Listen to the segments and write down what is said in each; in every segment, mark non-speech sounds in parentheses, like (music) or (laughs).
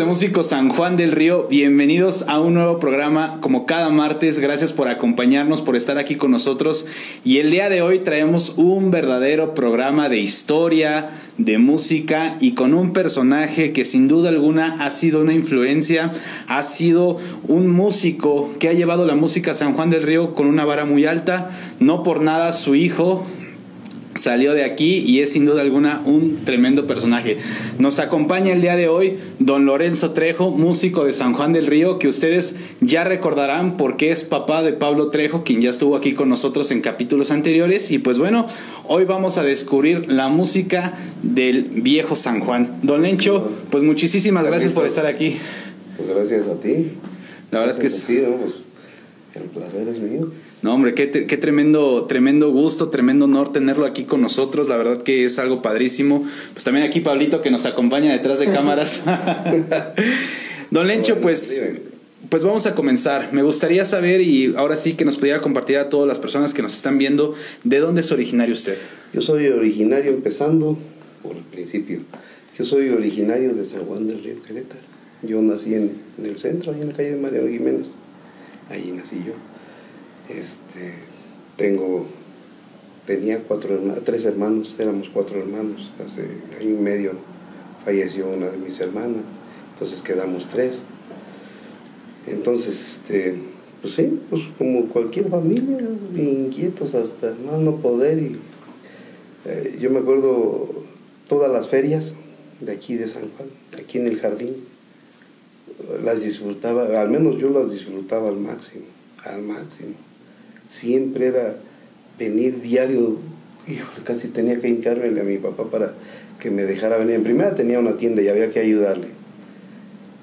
De Músico San Juan del Río, bienvenidos a un nuevo programa como cada martes. Gracias por acompañarnos, por estar aquí con nosotros. Y el día de hoy traemos un verdadero programa de historia, de música y con un personaje que sin duda alguna ha sido una influencia, ha sido un músico que ha llevado la música a San Juan del Río con una vara muy alta. No por nada su hijo, salió de aquí y es sin duda alguna un tremendo personaje. Nos acompaña el día de hoy don Lorenzo Trejo, músico de San Juan del Río, que ustedes ya recordarán porque es papá de Pablo Trejo, quien ya estuvo aquí con nosotros en capítulos anteriores. Y pues bueno, hoy vamos a descubrir la música del viejo San Juan. Don Lencho, pues muchísimas gracias por estar aquí. Pues gracias a ti. La verdad es que es... Pues, el placer es mío. No, hombre, qué, qué, tremendo, tremendo gusto, tremendo honor tenerlo aquí con nosotros. La verdad que es algo padrísimo. Pues también aquí Pablito que nos acompaña detrás de cámaras. (laughs) Don Lencho, pues, pues vamos a comenzar. Me gustaría saber y ahora sí que nos pudiera compartir a todas las personas que nos están viendo, ¿de dónde es originario usted? Yo soy originario, empezando por el principio. Yo soy originario de San Juan del Río Querétaro. Yo nací en, en el centro, ahí en la calle de Mariano Jiménez. Ahí nací yo. Este, tengo, tenía cuatro tres hermanos, éramos cuatro hermanos. Hace año y medio falleció una de mis hermanas, entonces quedamos tres. Entonces, este, pues sí, pues como cualquier familia, inquietos hasta no, poder. Y, eh, yo me acuerdo todas las ferias de aquí de San Juan, aquí en el jardín, las disfrutaba, al menos yo las disfrutaba al máximo, al máximo siempre era venir diario, híjole, casi tenía que hincármele a mi papá para que me dejara venir. En primera tenía una tienda y había que ayudarle,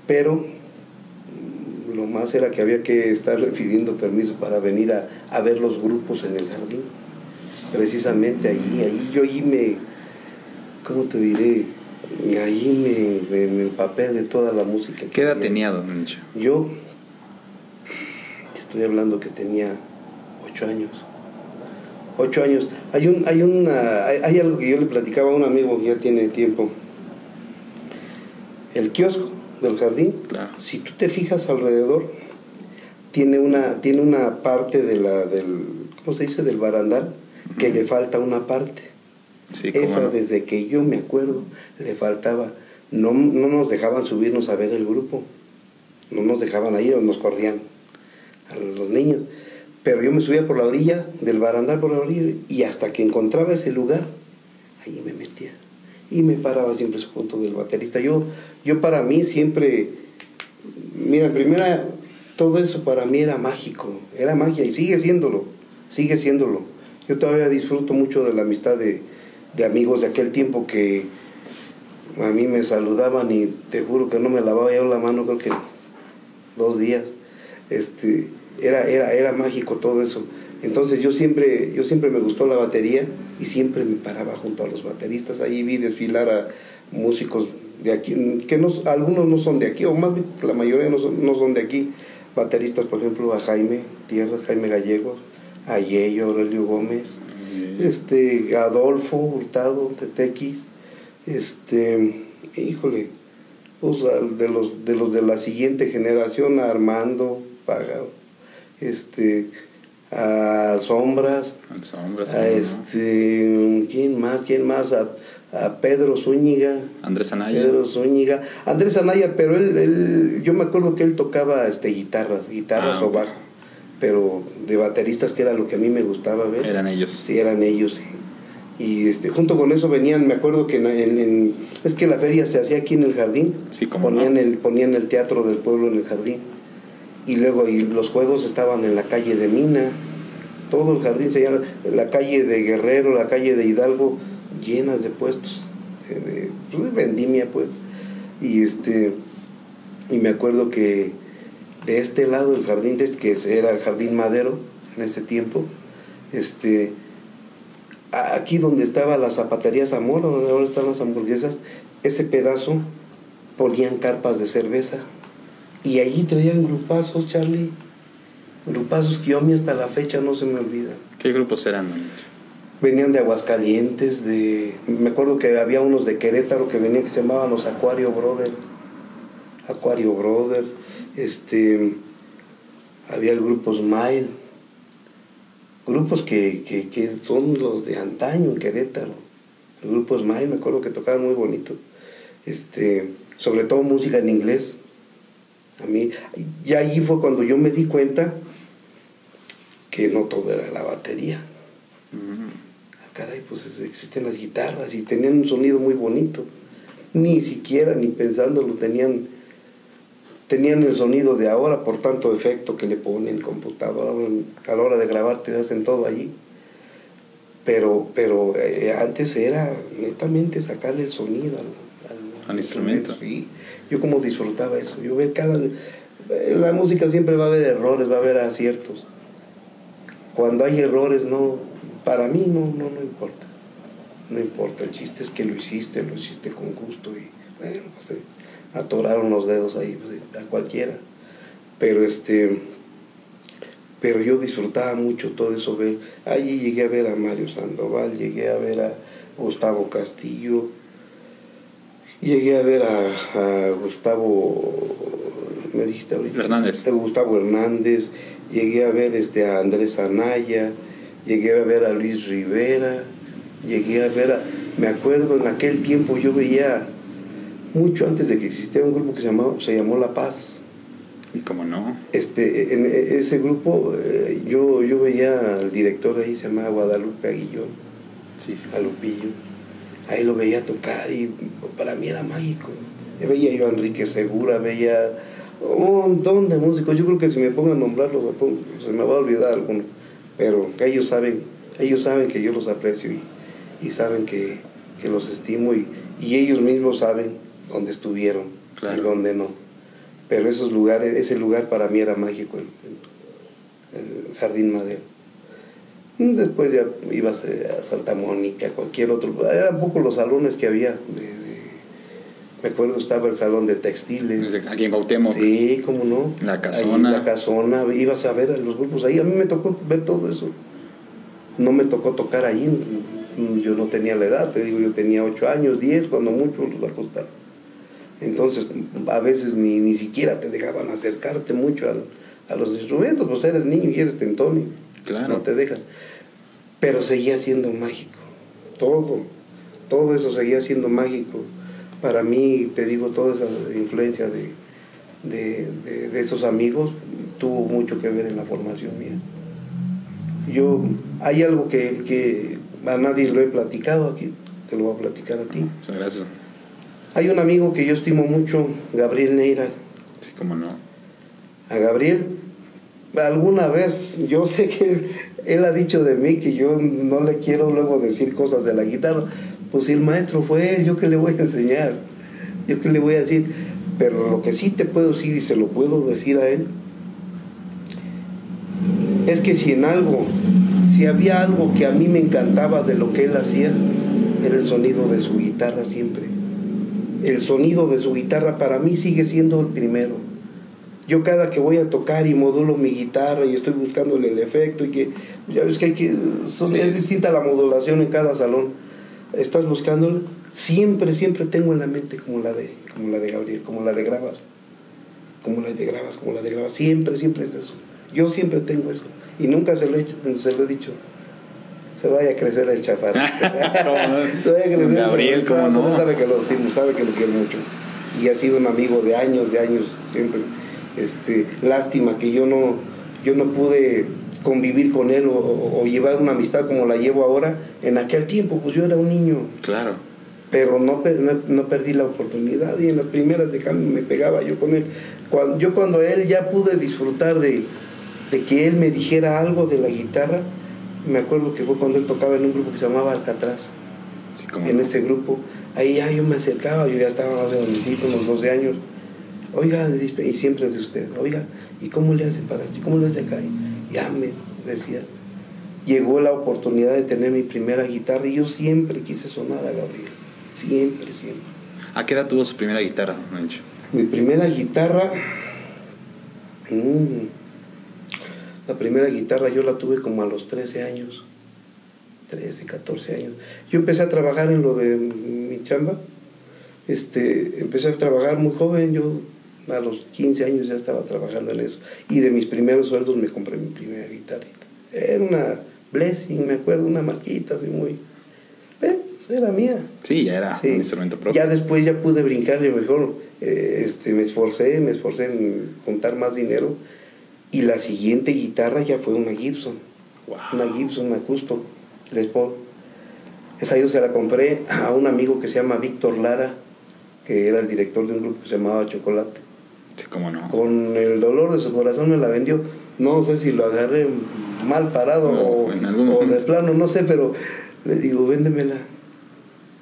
pero mm, lo más era que había que estar pidiendo permiso para venir a, ver los grupos en el jardín. Precisamente allí, allí yo allí me, ¿cómo te diré? Allí me, me, empapé de toda la música. ¿Qué edad tenía, don Yo estoy hablando que tenía ocho años. Ocho años. Hay, un, hay, una, hay, algo que yo le platicaba a un amigo que ya tiene tiempo. El kiosco del jardín, si tú te fijas alrededor, tiene una, tiene una parte de la, del, ¿cómo se dice? Del barandal, que le falta una parte. Esa desde que yo me acuerdo le faltaba. No, no nos dejaban subirnos a ver el grupo. No nos dejaban ir o nos corrían a los niños. Pero yo me subía por la orilla, del barandal por la orilla, y hasta que encontraba ese lugar, ahí me metía. Y me paraba siempre junto del baterista. Yo, yo para mí siempre, mira, primera, todo eso para mí era mágico, era magia y sigue siéndolo, sigue siéndolo. Yo todavía disfruto mucho de la amistad de, de amigos de aquel tiempo que a mí me saludaban y te juro que no me lavaba yo la mano, creo que dos días. Este, era, era, era mágico todo eso. Entonces yo siempre, yo siempre me gustó la batería y siempre me paraba junto a los bateristas. Ahí vi desfilar a músicos de aquí, que no, algunos no son de aquí, o más bien la mayoría no son, no son de aquí. Bateristas, por ejemplo, a Jaime Tierra, Jaime Gallegos, a Yello, Aurelio Gómez, este, Adolfo Hurtado, Tetequis, este, híjole, de los de los de la siguiente generación, a Armando, Pagado este, a Sombras, a, este, ¿quién más? ¿Quién más? A, Pedro Zúñiga. Andrés Anaya. Pedro Zúñiga. Andrés Anaya, pero él, él, yo me acuerdo que él tocaba este, guitarras, guitarras ah, o bajo, pero de bateristas que era lo que a mí me gustaba ver. Eran ellos. Sí, eran ellos, Y este, junto con eso venían, me acuerdo que en, es que la feria se hacía aquí en el jardín. Sí, como ponían, el, ponían el teatro del pueblo en el jardín y luego y los juegos estaban en la calle de Mina, todo el jardín se llama, la calle de Guerrero, la calle de Hidalgo, llenas de puestos, de, pues, vendimia pues, y este, y me acuerdo que de este lado del jardín, este, que era el jardín madero en ese tiempo, este, aquí donde estaba la zapatería Zamora, donde ahora están las hamburguesas, ese pedazo ponían carpas de cerveza y allí traían grupazos, Charlie. Grupazos que yo a mí hasta la fecha no se me olvida. ¿Qué grupos eran? Venían de Aguascalientes, de... Me acuerdo que había unos de Querétaro que venían que se llamaban los Acuario Brothers. Aquario Brothers, este, había el grupo Smile, grupos que, que, son los de antaño en Querétaro. El grupo Smile, me acuerdo que tocaban muy bonito. Este, sobre todo música en inglés. A mí, y allí fue cuando yo me di cuenta que no todo era la batería. Ah, caray, pues existen las guitarras y tenían un sonido muy bonito. Ni siquiera, ni pensándolo, tenían, tenían el sonido de ahora por tanto efecto que le ponen computadora. A la hora de grabar te hacen todo allí. Pero, pero eh, antes era netamente sacarle el sonido al, instrumento. Sí yo como disfrutaba eso. Yo veo cada... La música siempre va a haber errores, va a haber aciertos. Cuando hay errores, no, para mí no, no, no importa. No importa, el chiste es que lo hiciste, lo hiciste con gusto y bueno, pues eh, atoraron los dedos ahí, pues, a cualquiera. Pero este, pero yo disfrutaba mucho todo eso, ver, allí llegué a ver a Mario Sandoval, llegué a ver a Gustavo Castillo, Llegué a ver a, Gustavo, me dijiste ahorita. Hernández. Gustavo Hernández, llegué a ver este, a Andrés Anaya, llegué a ver a Luis Rivera, llegué a ver a... Me acuerdo en aquel tiempo yo veía, mucho antes de que existiera un grupo que se, llamó, se llamó La Paz. ¿Y cómo no? Este, en ese grupo eh, yo, yo veía al director ahí, se llamaba Guadalupe Aguillón, sí, sí, a Lupillo ahí lo veía tocar y para mí era mágico. Veía yo a Enrique Segura, veía un montón de músicos. Yo creo que si me pongo a nombrarlos, se me va a olvidar alguno. Pero ellos saben, ellos saben que yo los aprecio y, saben que, los estimo y, ellos mismos saben dónde estuvieron y dónde no. Pero esos lugares, ese lugar para mí era mágico, el Jardín Madero. Después ya ibas a Santa Mónica, cualquier otro. Eran pocos los salones que había. me acuerdo estaba el salón de textiles. Aquí en Cuauhtémoc. Sí, cómo no. La casona. la casona, ibas a ver a los grupos ahí. A mí me tocó ver todo eso. No me tocó tocar ahí. Yo no tenía la edad, te digo, yo tenía 8 años, 10, cuando mucho los acostaba. Entonces, a veces ni, ni siquiera te dejaban acercarte mucho a los instrumentos, pues eres niño y eres tentón. Claro. No te dejan pero seguía siendo mágico. Todo, todo eso seguía siendo mágico. Para mí, te digo, toda esa influencia de, de, esos amigos tuvo mucho que ver en la formación mía. Yo, hay algo que, que a nadie lo he platicado aquí, te lo voy a platicar a ti. Gracias. Hay un amigo que yo estimo mucho, Gabriel Neira. Sí, cómo no. A Gabriel, alguna vez, yo sé que él ha dicho de mí que yo no le quiero luego decir cosas de la guitarra. Pues si el maestro fue él, yo qué le voy a enseñar, yo qué le voy a decir. Pero lo que sí te puedo decir y se lo puedo decir a él, es que si en algo, si había algo que a mí me encantaba de lo que él hacía, era el sonido de su guitarra siempre. El sonido de su guitarra para mí sigue siendo el primero yo cada que voy a tocar y modulo mi guitarra y estoy buscándole el efecto y que ya ves que hay que es distinta la modulación en cada salón. Estás buscándolo siempre siempre tengo en la mente como la de como la de Gabriel como la de Gravas como la de Gravas como la de Gravas siempre siempre es eso. Yo siempre tengo eso. Y nunca se lo he, se lo he dicho. Se vaya a crecer el chaparro. (laughs) Se vaya a crecer Gabriel como no sabe que lo estimo sabe que lo quiero mucho. Y ha sido un amigo de años de años siempre este, lástima que yo no, yo no pude convivir con él o, llevar una amistad como la llevo ahora. En aquel tiempo, pues yo era un niño. Claro. Pero no, no, perdí la oportunidad y en las primeras de cambio me pegaba yo con él. Cuando, yo cuando él ya pude disfrutar de, que él me dijera algo de la guitarra, me acuerdo que fue cuando él tocaba en un grupo que se llamaba Alcatraz. en ese grupo, ahí ya yo me acercaba, yo ya estaba más de unos 12 años oiga, y siempre de usted, oiga, ¿y cómo le hace para ti? ¿Cómo le hace acá? Y ya me decía, llegó la oportunidad de tener mi primera guitarra y yo siempre quise sonar a Gabriel, siempre, siempre. ¿A qué edad tuvo su primera guitarra, Mancho? Mi primera guitarra, mm, la primera guitarra yo la tuve como a los 13 años, 13, 14 años. Yo empecé a trabajar en lo de mi chamba, este, empecé a trabajar muy joven, yo A los 15 años ya estaba trabajando en eso. Y de mis primeros sueldos me compré mi primera guitarrita. Era una Blessing, me acuerdo, una marquita así muy... Eh, era mía. Sí, ya era un instrumento propio. Ya después ya pude brincar y mejor eh, este, me esforcé, me esforcé en juntar más dinero. Y la siguiente guitarra ya fue una Gibson. Una Gibson, una Custom, Les Paul. Esa yo se la compré a un amigo que se llama Víctor Lara, que era el director de un grupo que se llamaba Chocolate. Sí, cómo no. Con el dolor de su corazón me la vendió. No sé si lo agarré mal parado o, o de plano, no sé, pero le digo, véndemela.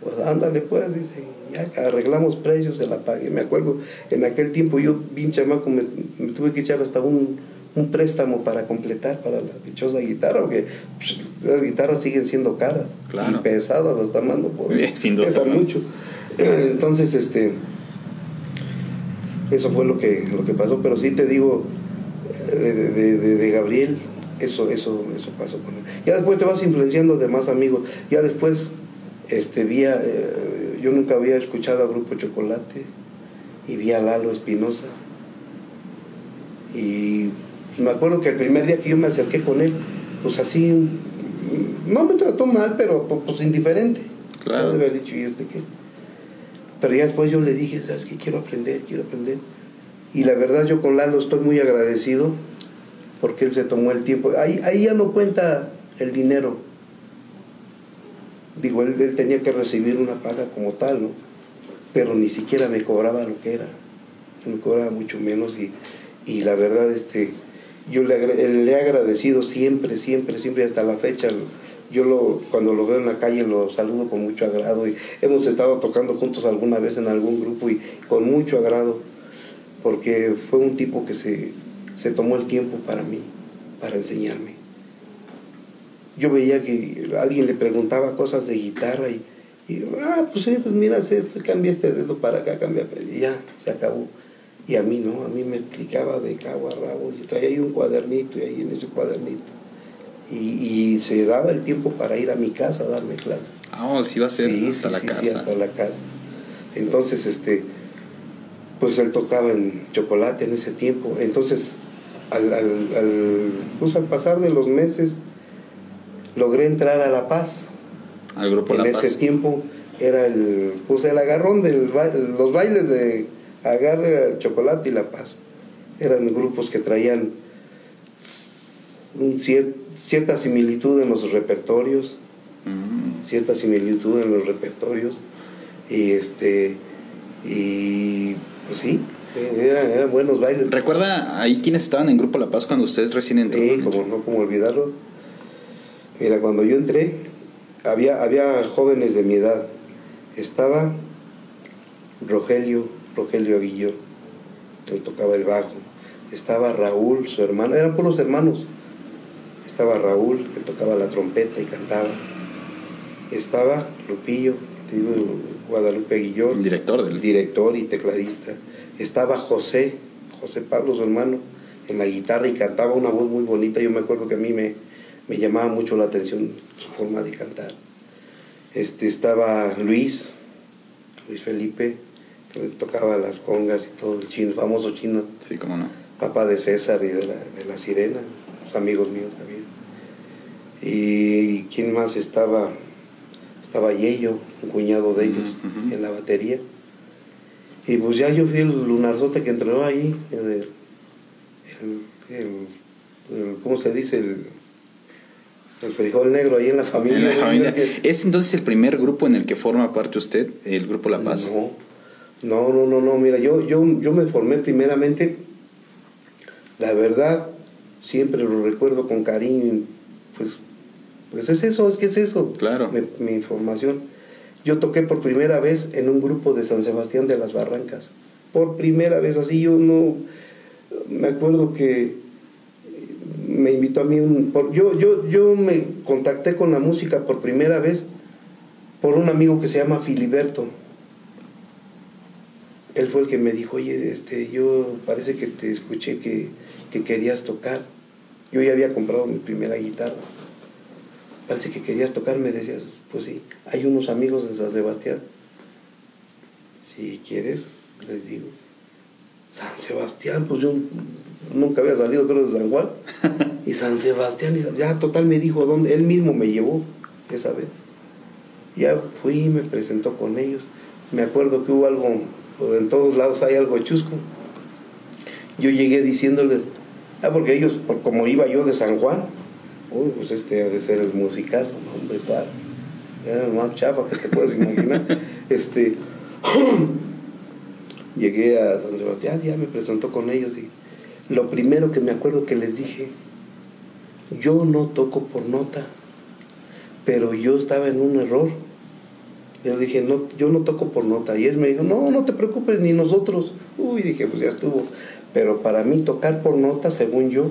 Pues ándale pues, dice, ya arreglamos precios, se la pagué. Me acuerdo, en aquel tiempo yo, bien chamaco, me, me tuve que echar hasta un, un, préstamo para completar, para la dichosa guitarra, porque pues, las guitarras siguen siendo caras y pesadas hasta mando, por (laughs) Sin duda, pesan mucho. Entonces, este, eso fue lo que, lo que pasó, pero sí te digo, de, de, de, de Gabriel, eso, eso, eso pasó con él. Ya después te vas influenciando de más amigos. Ya después, este, vi eh, yo nunca había escuchado a Grupo Chocolate y vi a Lalo Espinosa. Y me acuerdo que el primer día que yo me acerqué con él, pues así, no me trató mal, pero pues, pues indiferente. Claro. haber dicho, ¿y este qué? Pero ya después yo le dije, ¿sabes qué? Quiero aprender, quiero aprender. Y la verdad yo con Lalo estoy muy agradecido porque él se tomó el tiempo. Ahí, ahí ya no cuenta el dinero. Digo, él, tenía que recibir una paga como tal, ¿no? Pero ni siquiera me cobraba lo que era. Me cobraba mucho menos y, y la verdad, este, yo le, le, he agradecido siempre, siempre, siempre hasta la fecha. Yo lo, cuando lo veo en la calle lo saludo con mucho agrado y hemos estado tocando juntos alguna vez en algún grupo y con mucho agrado, porque fue un tipo que se, se tomó el tiempo para mí, para enseñarme. Yo veía que alguien le preguntaba cosas de guitarra y, y ah, pues sí, pues mira esto, cambia este dedo para acá, cambia, y ya, se acabó. Y a mí no, a mí me explicaba de cabo a rabo, yo traía ahí un cuadernito y ahí en ese cuadernito. Y, y, se daba el tiempo para ir a mi casa a darme clases. Ah, oh, sí iba a ser sí, hasta sí, la sí, casa. Sí, hasta la casa. Entonces, este, pues él tocaba en chocolate en ese tiempo. Entonces, al, al, al, pues al pasar de los meses, logré entrar a La Paz. Al grupo en La ese Paz. tiempo era el, pues el agarrón de los bailes de agarre chocolate y La Paz. Eran grupos que traían un cier, cierta similitud en los repertorios, Mm. cierta similitud en los repertorios. Y este, y pues sí, eran, eran buenos bailes. ¿Recuerda ahí quiénes estaban en Grupo La Paz cuando usted recién entró? Sí, como no, como olvidarlo. Mira, cuando yo entré, había, había jóvenes de mi edad. Estaba Rogelio, Rogelio Aguillo, que tocaba el bajo. Estaba Raúl, su hermano, eran puros hermanos. Estaba Raúl, que tocaba la trompeta y cantaba. Estaba Lupillo, te digo, Guadalupe Aguillón, El director del... director y tecladista. Estaba José, José Pablo, su hermano, en la guitarra y cantaba una voz muy bonita. Yo me acuerdo que a mí me, me llamaba mucho la atención su forma de cantar. Este, estaba Luis, Luis Felipe, que tocaba las congas y todo, el chino, famoso chino. Sí, cómo no. Papá de César y de la, de la Sirena, amigos míos también. Y quién más estaba, estaba Yello, un cuñado de ellos, Uh -huh. en la batería. Y pues ya yo fui el lunarzote que entrenó ahí, el, el, el, el ¿cómo se dice? El, el frijol negro ahí en la familia. En la familia. ¿Es entonces el primer grupo en el que forma parte usted, el Grupo La Paz? No, no, no, no, no. mira, yo, yo, yo me formé primeramente, la verdad, siempre lo recuerdo con cariño, pues, pues es eso, es que es eso. Claro. Mi, mi formación. Yo toqué por primera vez en un grupo de San Sebastián de las Barrancas. Por primera vez, así yo no... Me acuerdo que me invitó a mí un... Por, yo, yo, yo me contacté con la música por primera vez por un amigo que se llama Filiberto. Él fue el que me dijo, oye, este, yo parece que te escuché que, que querías tocar. Yo ya había comprado mi primera guitarra parece que querías tocar, me decías, pues sí, hay unos amigos en San Sebastián. Si quieres, les digo. San Sebastián, pues yo nunca había salido creo de San Juan. (laughs) y San Sebastián, ya total me dijo dónde, él mismo me llevó esa vez. Ya fui y me presentó con ellos. Me acuerdo que hubo algo, pues en todos lados hay algo chusco. Yo llegué diciéndole, ah, porque ellos, como iba yo de San Juan, uy, pues este ha de ser el musicazo, hombre, padre. Era el más chafa que te puedes imaginar. (laughs) este, (clears throat) llegué a San Sebastián, ya me presentó con ellos y lo primero que me acuerdo que les dije, yo no toco por nota, pero yo estaba en un error. Yo dije, no, yo no toco por nota. Y él me dijo, no, no te preocupes, ni nosotros. Uy, dije, pues ya estuvo. Pero para mí tocar por nota, según yo,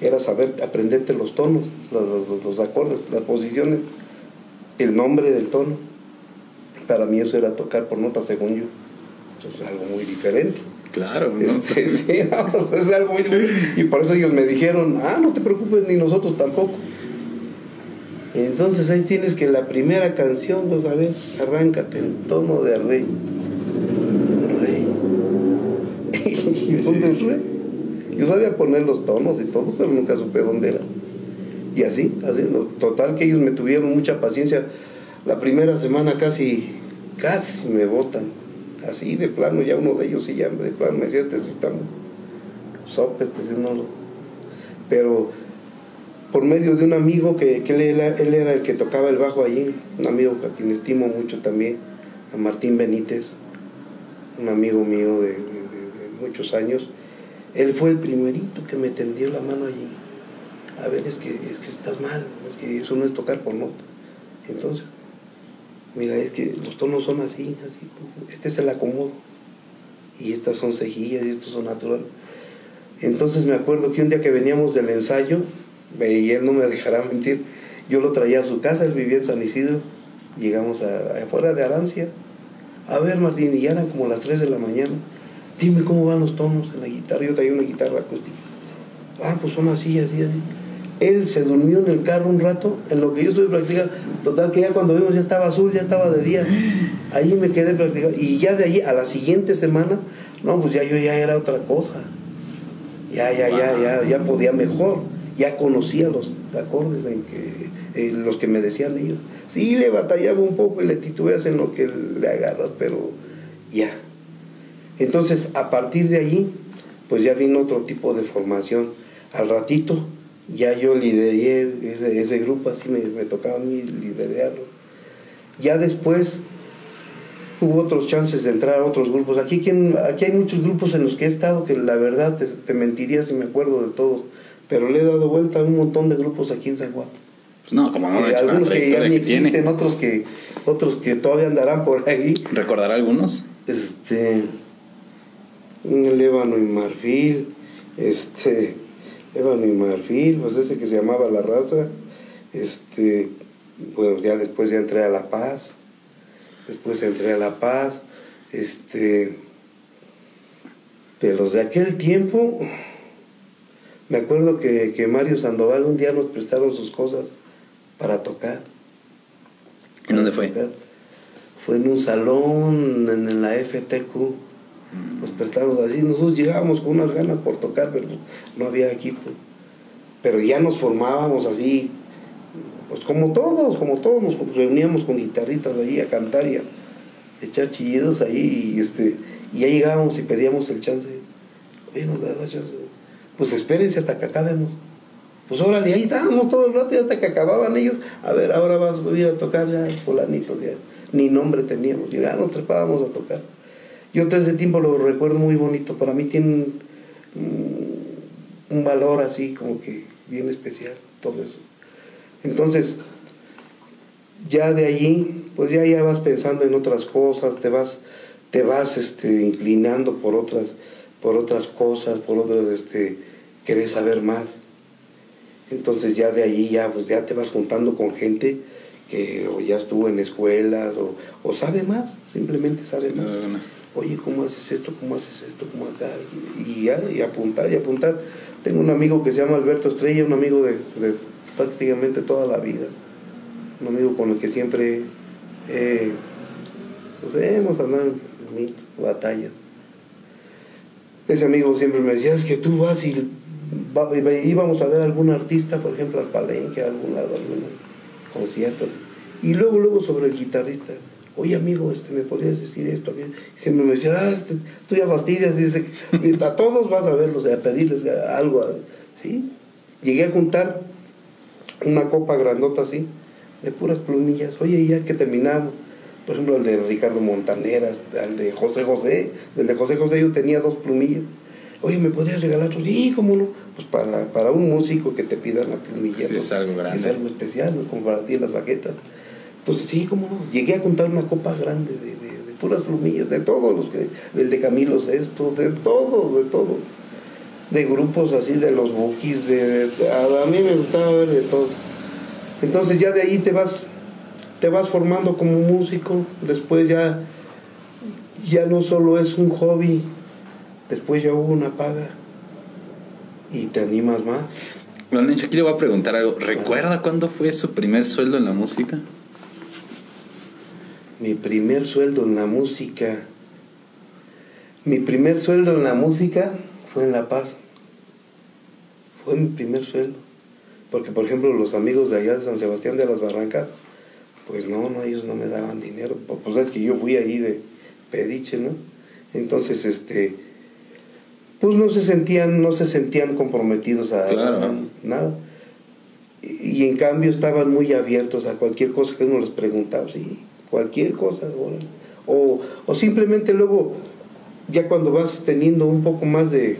era saber, aprenderte los tonos, los, los acordes, las posiciones, el nombre del tono. Para mí eso era tocar por nota, según yo. Entonces, algo muy diferente. Claro, este, (laughs) sí, es algo muy Y por eso ellos me dijeron, ah, no te preocupes, ni nosotros tampoco. Entonces ahí tienes que la primera canción, pues a ver, arráncate en tono de. Rey. ¿Y dónde rey? Yo sabía poner los tonos y todo, pero nunca supe dónde era. Y así, así, total que ellos me tuvieron mucha paciencia. La primera semana casi, casi me botan así de plano, ya uno de ellos y ya de plano me decía, este sí está sope, este sí no lo... Pero por medio de un amigo que, él, era, el que tocaba el bajo allí, un amigo a quien estimo mucho también, a Martín Benítez, un amigo mío de, muchos años, él fue el primerito que me tendió la mano allí. A ver, es que, es que estás mal, es que eso no es tocar por nota. Entonces, mira, es que los tonos son así, así, este es el acomodo, y estas son cejillas, y estos son naturales. Entonces me acuerdo que un día que veníamos del ensayo, y él no me dejará mentir, yo lo traía a su casa, él vivía en San Isidro, llegamos a, afuera de Arancia, a ver Martín, y ya eran como las 3 de la mañana, dime cómo van los tonos en la guitarra, yo traía una guitarra acústica, ah, pues son así, así, así él se durmió en el carro un rato, en lo que yo estuve practicando. Total que ya cuando vimos ya estaba azul, ya estaba de día. Ahí me quedé practicando. Y ya de ahí a la siguiente semana, no, pues ya yo ya era otra cosa. Ya, ya, ya, ya, ya podía mejor. Ya conocía los acordes en que, los que me decían ellos. Sí, le batallaba un poco y le titubeas en lo que le agarras, pero ya. Entonces, a partir de ahí, pues ya vino otro tipo de formación. Al ratito, ya yo lideré ese, grupo, así me, tocaba a mí liderarlo. Ya después hubo otros chances de entrar a otros grupos. Aquí, aquí hay muchos grupos en los que he estado que la verdad te, mentiría si me acuerdo de todos, pero le he dado vuelta a un montón de grupos aquí en San Juan. Pues no, como no, hecho, algunos que ya ni existen, otros que otros que todavía andarán por ahí. ¿Recordar algunos? Este, un Lébano y Marfil, este, Ébano y Marfil, pues ese que se llamaba La Raza. Este, bueno, ya después ya entré a La Paz. Después entré a La Paz. Este, de los de aquel tiempo, me acuerdo que, que Mario Sandoval un día nos prestaron sus cosas para tocar. ¿En dónde fue? Fue en un salón en la FTQ nos despertamos así, nosotros llegábamos con unas ganas por tocar, pero no había equipo. Pero ya nos formábamos así, pues como todos, como todos, nos reuníamos con guitarritas ahí a cantar y a echar chillidos ahí, y, este, y ya llegábamos y pedíamos el chance. Oye, nos da la chance. Pues espérense hasta que acabemos. Pues órale, ahí estábamos todo el rato y hasta que acababan ellos. A ver, ahora vas a ir a tocar ya, fulanito, ya. Ni nombre teníamos, ya nos trepábamos a tocar. Yo todo ese tiempo lo recuerdo muy bonito. Para mí tiene un, valor así como que bien especial todo eso. Entonces, ya de allí, pues ya, ya vas pensando en otras cosas, te vas, te vas este, inclinando por otras, por otras cosas, por otras, este, querés saber más. Entonces ya de allí ya, pues ya te vas juntando con gente que o ya estuvo en escuelas o, sabe más, simplemente sabe más oye, ¿cómo haces esto? ¿Cómo haces esto? ¿Cómo acá? Y ya, y apuntar, y apuntar. Tengo un amigo que se llama Alberto Estrella, un amigo de, prácticamente toda la vida. Un amigo con el que siempre pues hemos andado en batallas. ese amigo siempre me decía, es que tú vas y íbamos a ver a algún artista, por ejemplo, al Palenque, a algún lado, algún concierto. Y luego, luego sobre el guitarrista. Oye, amigo, este, ¿me podrías decir esto? Y siempre me decía, ah, este, tú ya fastidias, dice, (laughs) a todos vas a verlos, a pedirles algo, ¿sí? Llegué a juntar una copa grandota así, de puras plumillas. Oye, ya que terminamos, por ejemplo, el de Ricardo Montaneras, el de José José, el de José José yo tenía dos plumillas. Oye, ¿me podrías regalar otro? Sí, ¿cómo no? Pues para, para un músico que te pida la plumilla. Sí, es algo grande. Es algo especial, ¿no? como para ti las baquetas. Entonces, sí, ¿cómo no? Llegué a contar una copa grande de, de, puras plumillas, de todos los que, del de Camilo Sesto, de todo, de todo. De grupos así, de los bookies, de, a, mí me gustaba ver de todo. Entonces ya de ahí te vas, te vas formando como músico, después ya, ya no solo es un hobby, Después ya hubo una paga y te animas más. Bueno, aquí le voy a preguntar algo. ¿Recuerda cuándo fue su primer sueldo en la música? Mi primer sueldo en la música. Mi primer sueldo en la música fue en La Paz. Fue mi primer sueldo. Porque, por ejemplo, los amigos de allá de San Sebastián de las Barrancas, pues no, no, ellos no me daban dinero. Pues es que yo fui ahí de pediche, ¿no? Entonces, este, pues no se sentían, no se sentían comprometidos a, nada. Y, en cambio estaban muy abiertos a cualquier cosa que uno les preguntaba, sí, cualquier cosa. O, o simplemente luego, ya cuando vas teniendo un poco más de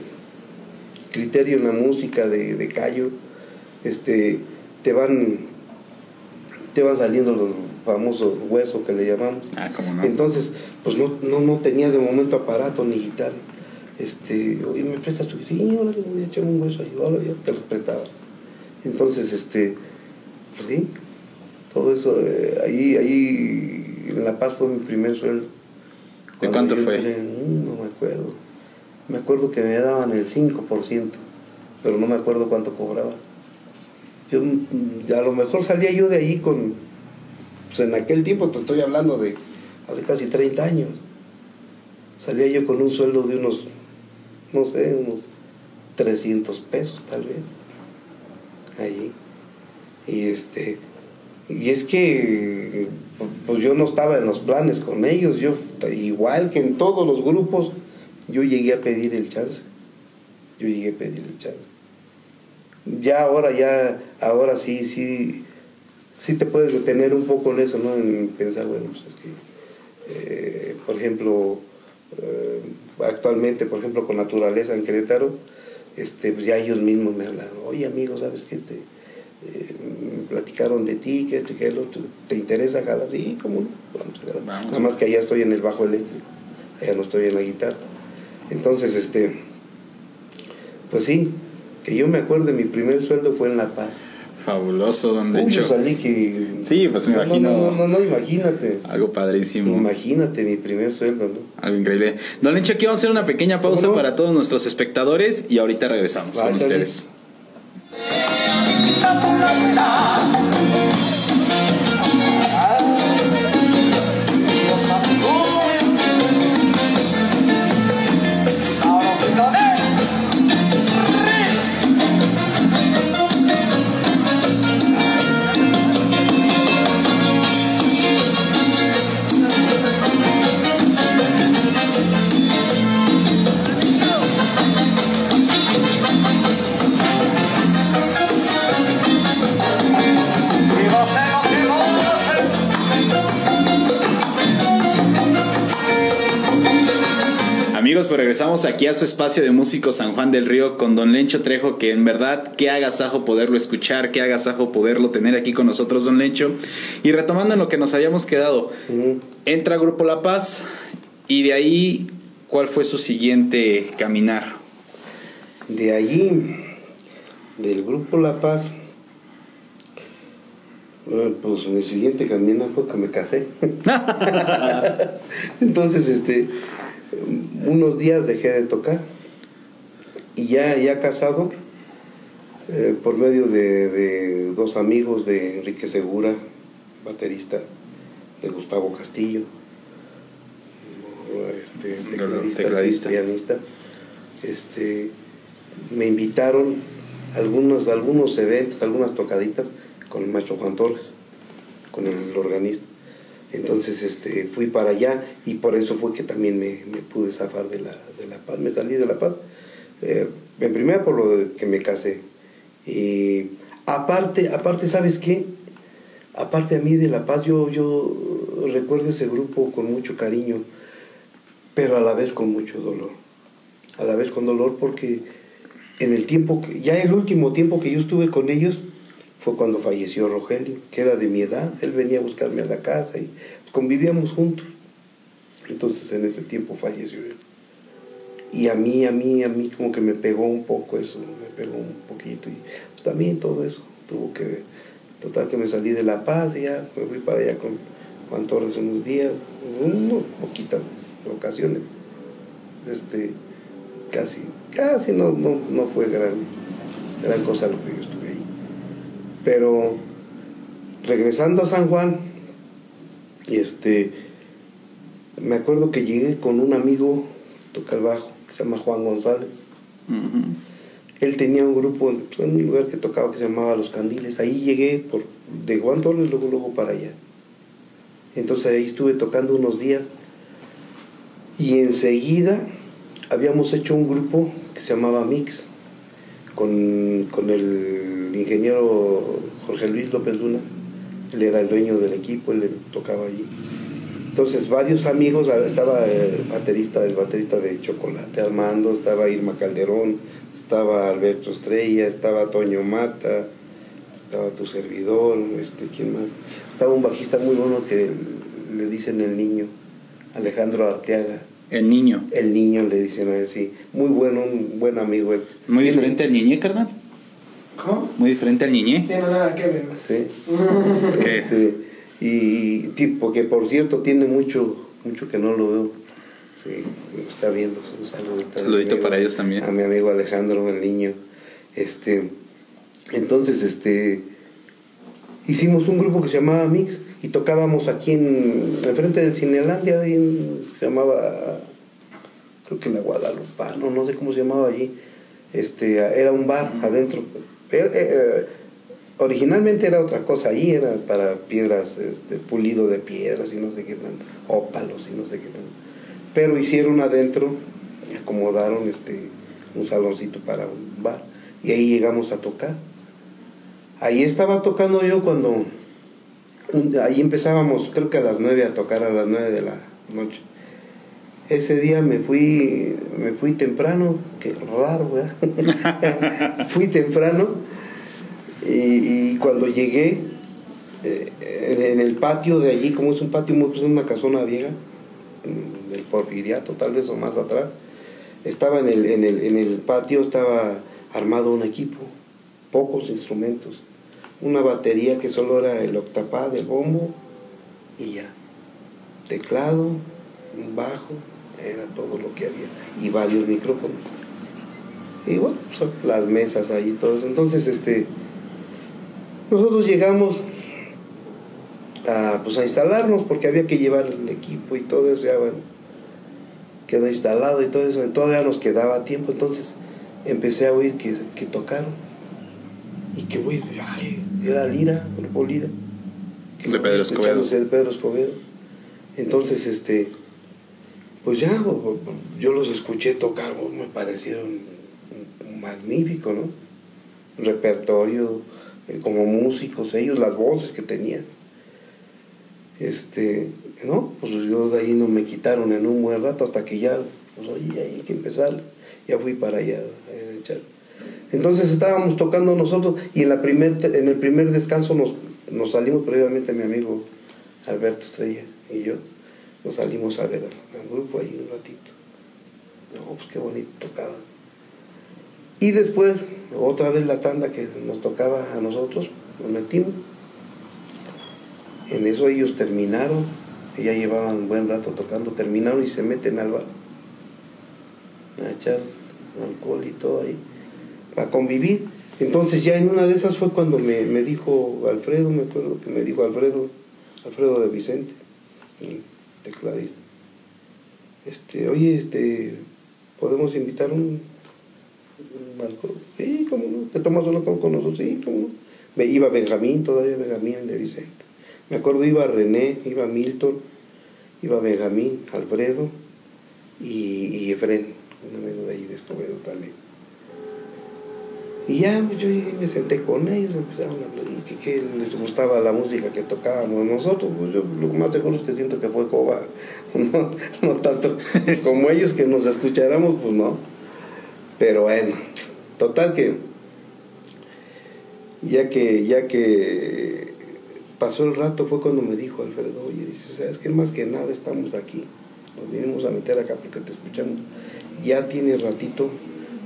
criterio en la música, de, de callo, este, te van te van saliendo los famosos huesos que le llamamos. Ah, Entonces, pues no, no, no tenía de momento aparato ni guitarra este, oye, ¿me prestas tu? Sí, ahora le voy a echar un hueso ahí, ahora ya te los prestaba. Entonces, este, pues sí, todo eso, eh, ahí, ahí en La Paz fue mi primer sueldo. ¿De cuánto fue? No me acuerdo. Me acuerdo que me daban el 5%, pero no me acuerdo cuánto cobraba. Yo, mm, a lo mejor salía yo de ahí con, pues en aquel tiempo te estoy hablando de hace casi 30 años. Salía yo con un sueldo de unos no sé, unos 300 pesos tal vez, allí. Y este, y es que pues yo no estaba en los planes con ellos, yo igual que en todos los grupos, yo llegué a pedir el chance. Yo llegué a pedir el chance. Ya ahora, ya, ahora sí, sí, sí te puedes detener un poco en eso, ¿no? En pensar, bueno, pues es que, eh, por ejemplo, eh, actualmente, por ejemplo, con Naturaleza en Querétaro, este, pues ya ellos mismos me hablan, oye amigo, ¿sabes qué? Este, eh, platicaron de ti, que este, que el otro, ¿te interesa jalar? Sí, ¿cómo no? Nada más que allá estoy en el bajo eléctrico, allá no estoy en la guitarra. Entonces, este, pues sí, que yo me acuerdo, mi primer sueldo fue en La Paz. Fabuloso, donde Uy, hecho. salí que... Sí, pues me imagino. No, no, no, imagínate. Algo padrísimo. Imagínate mi primer sueldo, ¿no? Algo increíble. Don Lencho, aquí vamos a hacer una pequeña pausa para todos nuestros espectadores y ahorita regresamos con ustedes. Pues regresamos aquí a su espacio de músicos San Juan del Río con Don Lencho Trejo, que en verdad qué agasajo poderlo escuchar, qué agasajo poderlo tener aquí con nosotros, Don Lencho. Y retomando en lo que nos habíamos quedado, entra Grupo La Paz y de ahí, ¿cuál fue su siguiente caminar? De allí, del Grupo La Paz, pues mi siguiente caminar fue que me casé. (laughs) (laughs) Entonces, este unos días dejé de tocar y ya, ya casado, eh, por medio de, dos amigos de Enrique Segura, baterista, de Gustavo Castillo, este, tecladista, pianista, este, me invitaron a algunos, algunos eventos, algunas tocaditas con el maestro Juan Torres, con el organista. Entonces este, fui para allá y por eso fue que también me, pude zafar de la, de la, paz, me salí de la paz. Eh, en primera por lo de que me casé. Y aparte, aparte, ¿sabes qué? Aparte a mí de La Paz, yo, yo recuerdo ese grupo con mucho cariño, pero a la vez con mucho dolor. A la vez con dolor porque en el tiempo, que, ya el último tiempo que yo estuve con ellos, fue cuando falleció Rogelio, que era de mi edad. Él venía a buscarme a la casa y convivíamos juntos. Entonces en ese tiempo falleció él. Y a mí, a mí, a mí como que me pegó un poco eso, me pegó un poquito. Y también todo eso tuvo que ver. Total que me salí de La Paz y ya me fui para allá con Juan Torres unos días, unas poquitas ocasiones. Este, casi, casi no, no, no fue gran, gran cosa lo que yo estuve pero regresando a San Juan, este, me acuerdo que llegué con un amigo, toca el bajo, que se llama Juan González. Él tenía un grupo en, un lugar que tocaba que se llamaba Los Candiles. Ahí llegué por, de Juan Torres, luego, luego para allá. Entonces ahí estuve tocando unos días. Y enseguida habíamos hecho un grupo que se llamaba Mix, con, con el ingeniero Jorge Luis López Luna, él era el dueño del equipo, él tocaba allí. Entonces varios amigos, estaba el baterista, el baterista de Chocolate Armando, estaba Irma Calderón, estaba Alberto Estrella, estaba Toño Mata, estaba tu servidor, este, ¿quién más? Estaba un bajista muy bueno que le dicen el niño, Alejandro Arteaga. El niño. El niño le dicen a él, sí. Muy bueno, un buen amigo él. Muy diferente al niño, carnal. ¿Cómo? Muy diferente al niñe. Sí, no nada que ver. Sí. (laughs) este, y tipo que por cierto tiene mucho, mucho que no lo veo. Sí, está viendo. Un saludito, saludito para ellos también. A mi amigo Alejandro, el niño. Este, entonces, este, hicimos un grupo que se llamaba Mix y tocábamos aquí en, frente del Cinelandia, ahí en, se llamaba, creo que en la Guadalupano, no sé cómo se llamaba allí. Este, era un bar adentro, eh, eh, originalmente era otra cosa ahí, era para piedras, este, pulido de piedras y no sé qué tanto, ópalos y no sé qué tanto. Pero hicieron adentro, acomodaron este, un saloncito para un bar y ahí llegamos a tocar. Ahí estaba tocando yo cuando, ahí empezábamos creo que a las nueve a tocar a las nueve de la noche. Ese día me fui, me fui temprano, qué raro, (laughs) fui temprano y, cuando llegué eh, en, el patio de allí, como es un patio muy pues una casona vieja, del porfiriato tal vez o más atrás, estaba en el, en el, en el patio, estaba armado un equipo, pocos instrumentos, una batería que solo era el octapad, el bombo y ya, teclado, un bajo, era todo lo que había, y varios micrófonos. Y bueno, son pues, las mesas ahí, todos. Entonces, este, nosotros llegamos a, pues, a instalarnos porque había que llevar el equipo y todo eso, ya bueno, quedó instalado y todo eso, todavía nos quedaba tiempo, entonces empecé a oír que, que tocaron. Y que, güey, era Lira, grupo Lira. de Pedro Escobedo. De Pedro Escobedo. Entonces, este, pues ya, yo los escuché tocar, me parecieron magnífico, ¿no? Repertorio, eh, como músicos, ellos, las voces que tenían. Este, ¿no? Pues yo de ahí no me quitaron en un buen rato hasta que ya, pues oye, hay que empezar. Ya fui para allá. Entonces estábamos tocando nosotros y en, la primer, en el primer descanso nos, nos salimos previamente mi amigo Alberto Estrella y yo nos salimos a ver al, grupo ahí un ratito. No, pues qué bonito tocaba. Y después, otra vez la tanda que nos tocaba a nosotros, nos metimos. En eso ellos terminaron, ya llevaban un buen rato tocando, terminaron y se meten al bar a echar alcohol y todo ahí, a convivir. Entonces ya en una de esas fue cuando me, me dijo Alfredo, me acuerdo que me dijo Alfredo, Alfredo de Vicente, tecladista. Este, oye, este, podemos invitar un, un. Sí, cómo no, te tomas una con nosotros, sí, cómo no. Iba Benjamín, todavía Benjamín de Vicente. Me acuerdo iba René, iba Milton, iba Benjamín, Alfredo y, y Efren, un amigo de ahí de Escobedo también. Y ya pues, yo me senté con ellos, empezaron a hablar que, que, les gustaba la música que tocábamos nosotros. Pues yo lo más seguro es que siento que fue Coba, (laughs) no, no tanto como ellos que nos escucháramos, pues no. Pero bueno, total que ya que ya que pasó el rato fue cuando me dijo Alfredo, oye, dice, sabes que más que nada estamos aquí, nos vinimos a meter acá porque te escuchamos. Ya tiene ratito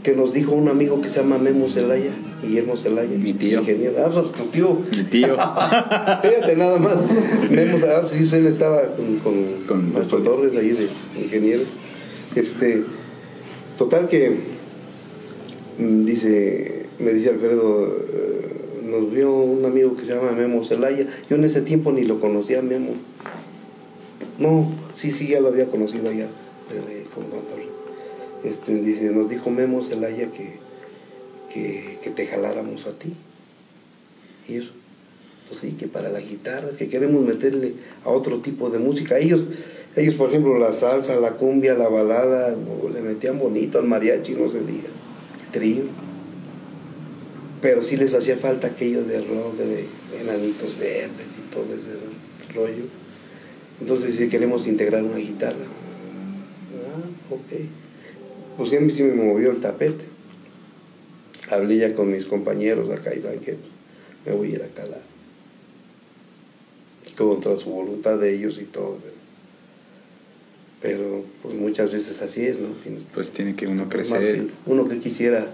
que nos dijo un amigo que se llama Memo Celaya, Guillermo Celaya. Mi tío. Ingeniero. Ah, pues tu tío. Mi tío. (laughs) Fíjate nada más. Memo Celaya, sí, él estaba con, con, Con Torres ahí de ingeniero. Este, total que mm, dice, me dice Alfredo, eh, nos vio un amigo que se llama Memo Celaya. Yo en ese tiempo ni lo conocía Memo. No, sí, sí, ya lo había conocido allá, desde con Juan Torres este, dice, nos dijo Memo Celaya que, que, que, te jaláramos a ti. Y eso, pues sí, que para la guitarra, es que queremos meterle a otro tipo de música. Ellos, ellos por ejemplo, la salsa, la cumbia, la balada, le metían bonito al mariachi, no se diga, trío. Pero sí les hacía falta aquello de rock, de enanitos verdes y todo ese rollo. Entonces, si queremos integrar una guitarra. Ah, ok pues a mí sí me movió el tapete. Hablé ya con mis compañeros acá y saben que me voy a ir a calar. Contra su voluntad de ellos y todo. Pero pues muchas veces así es, ¿no? Tienes, pues tiene que uno crecer. Que uno que quisiera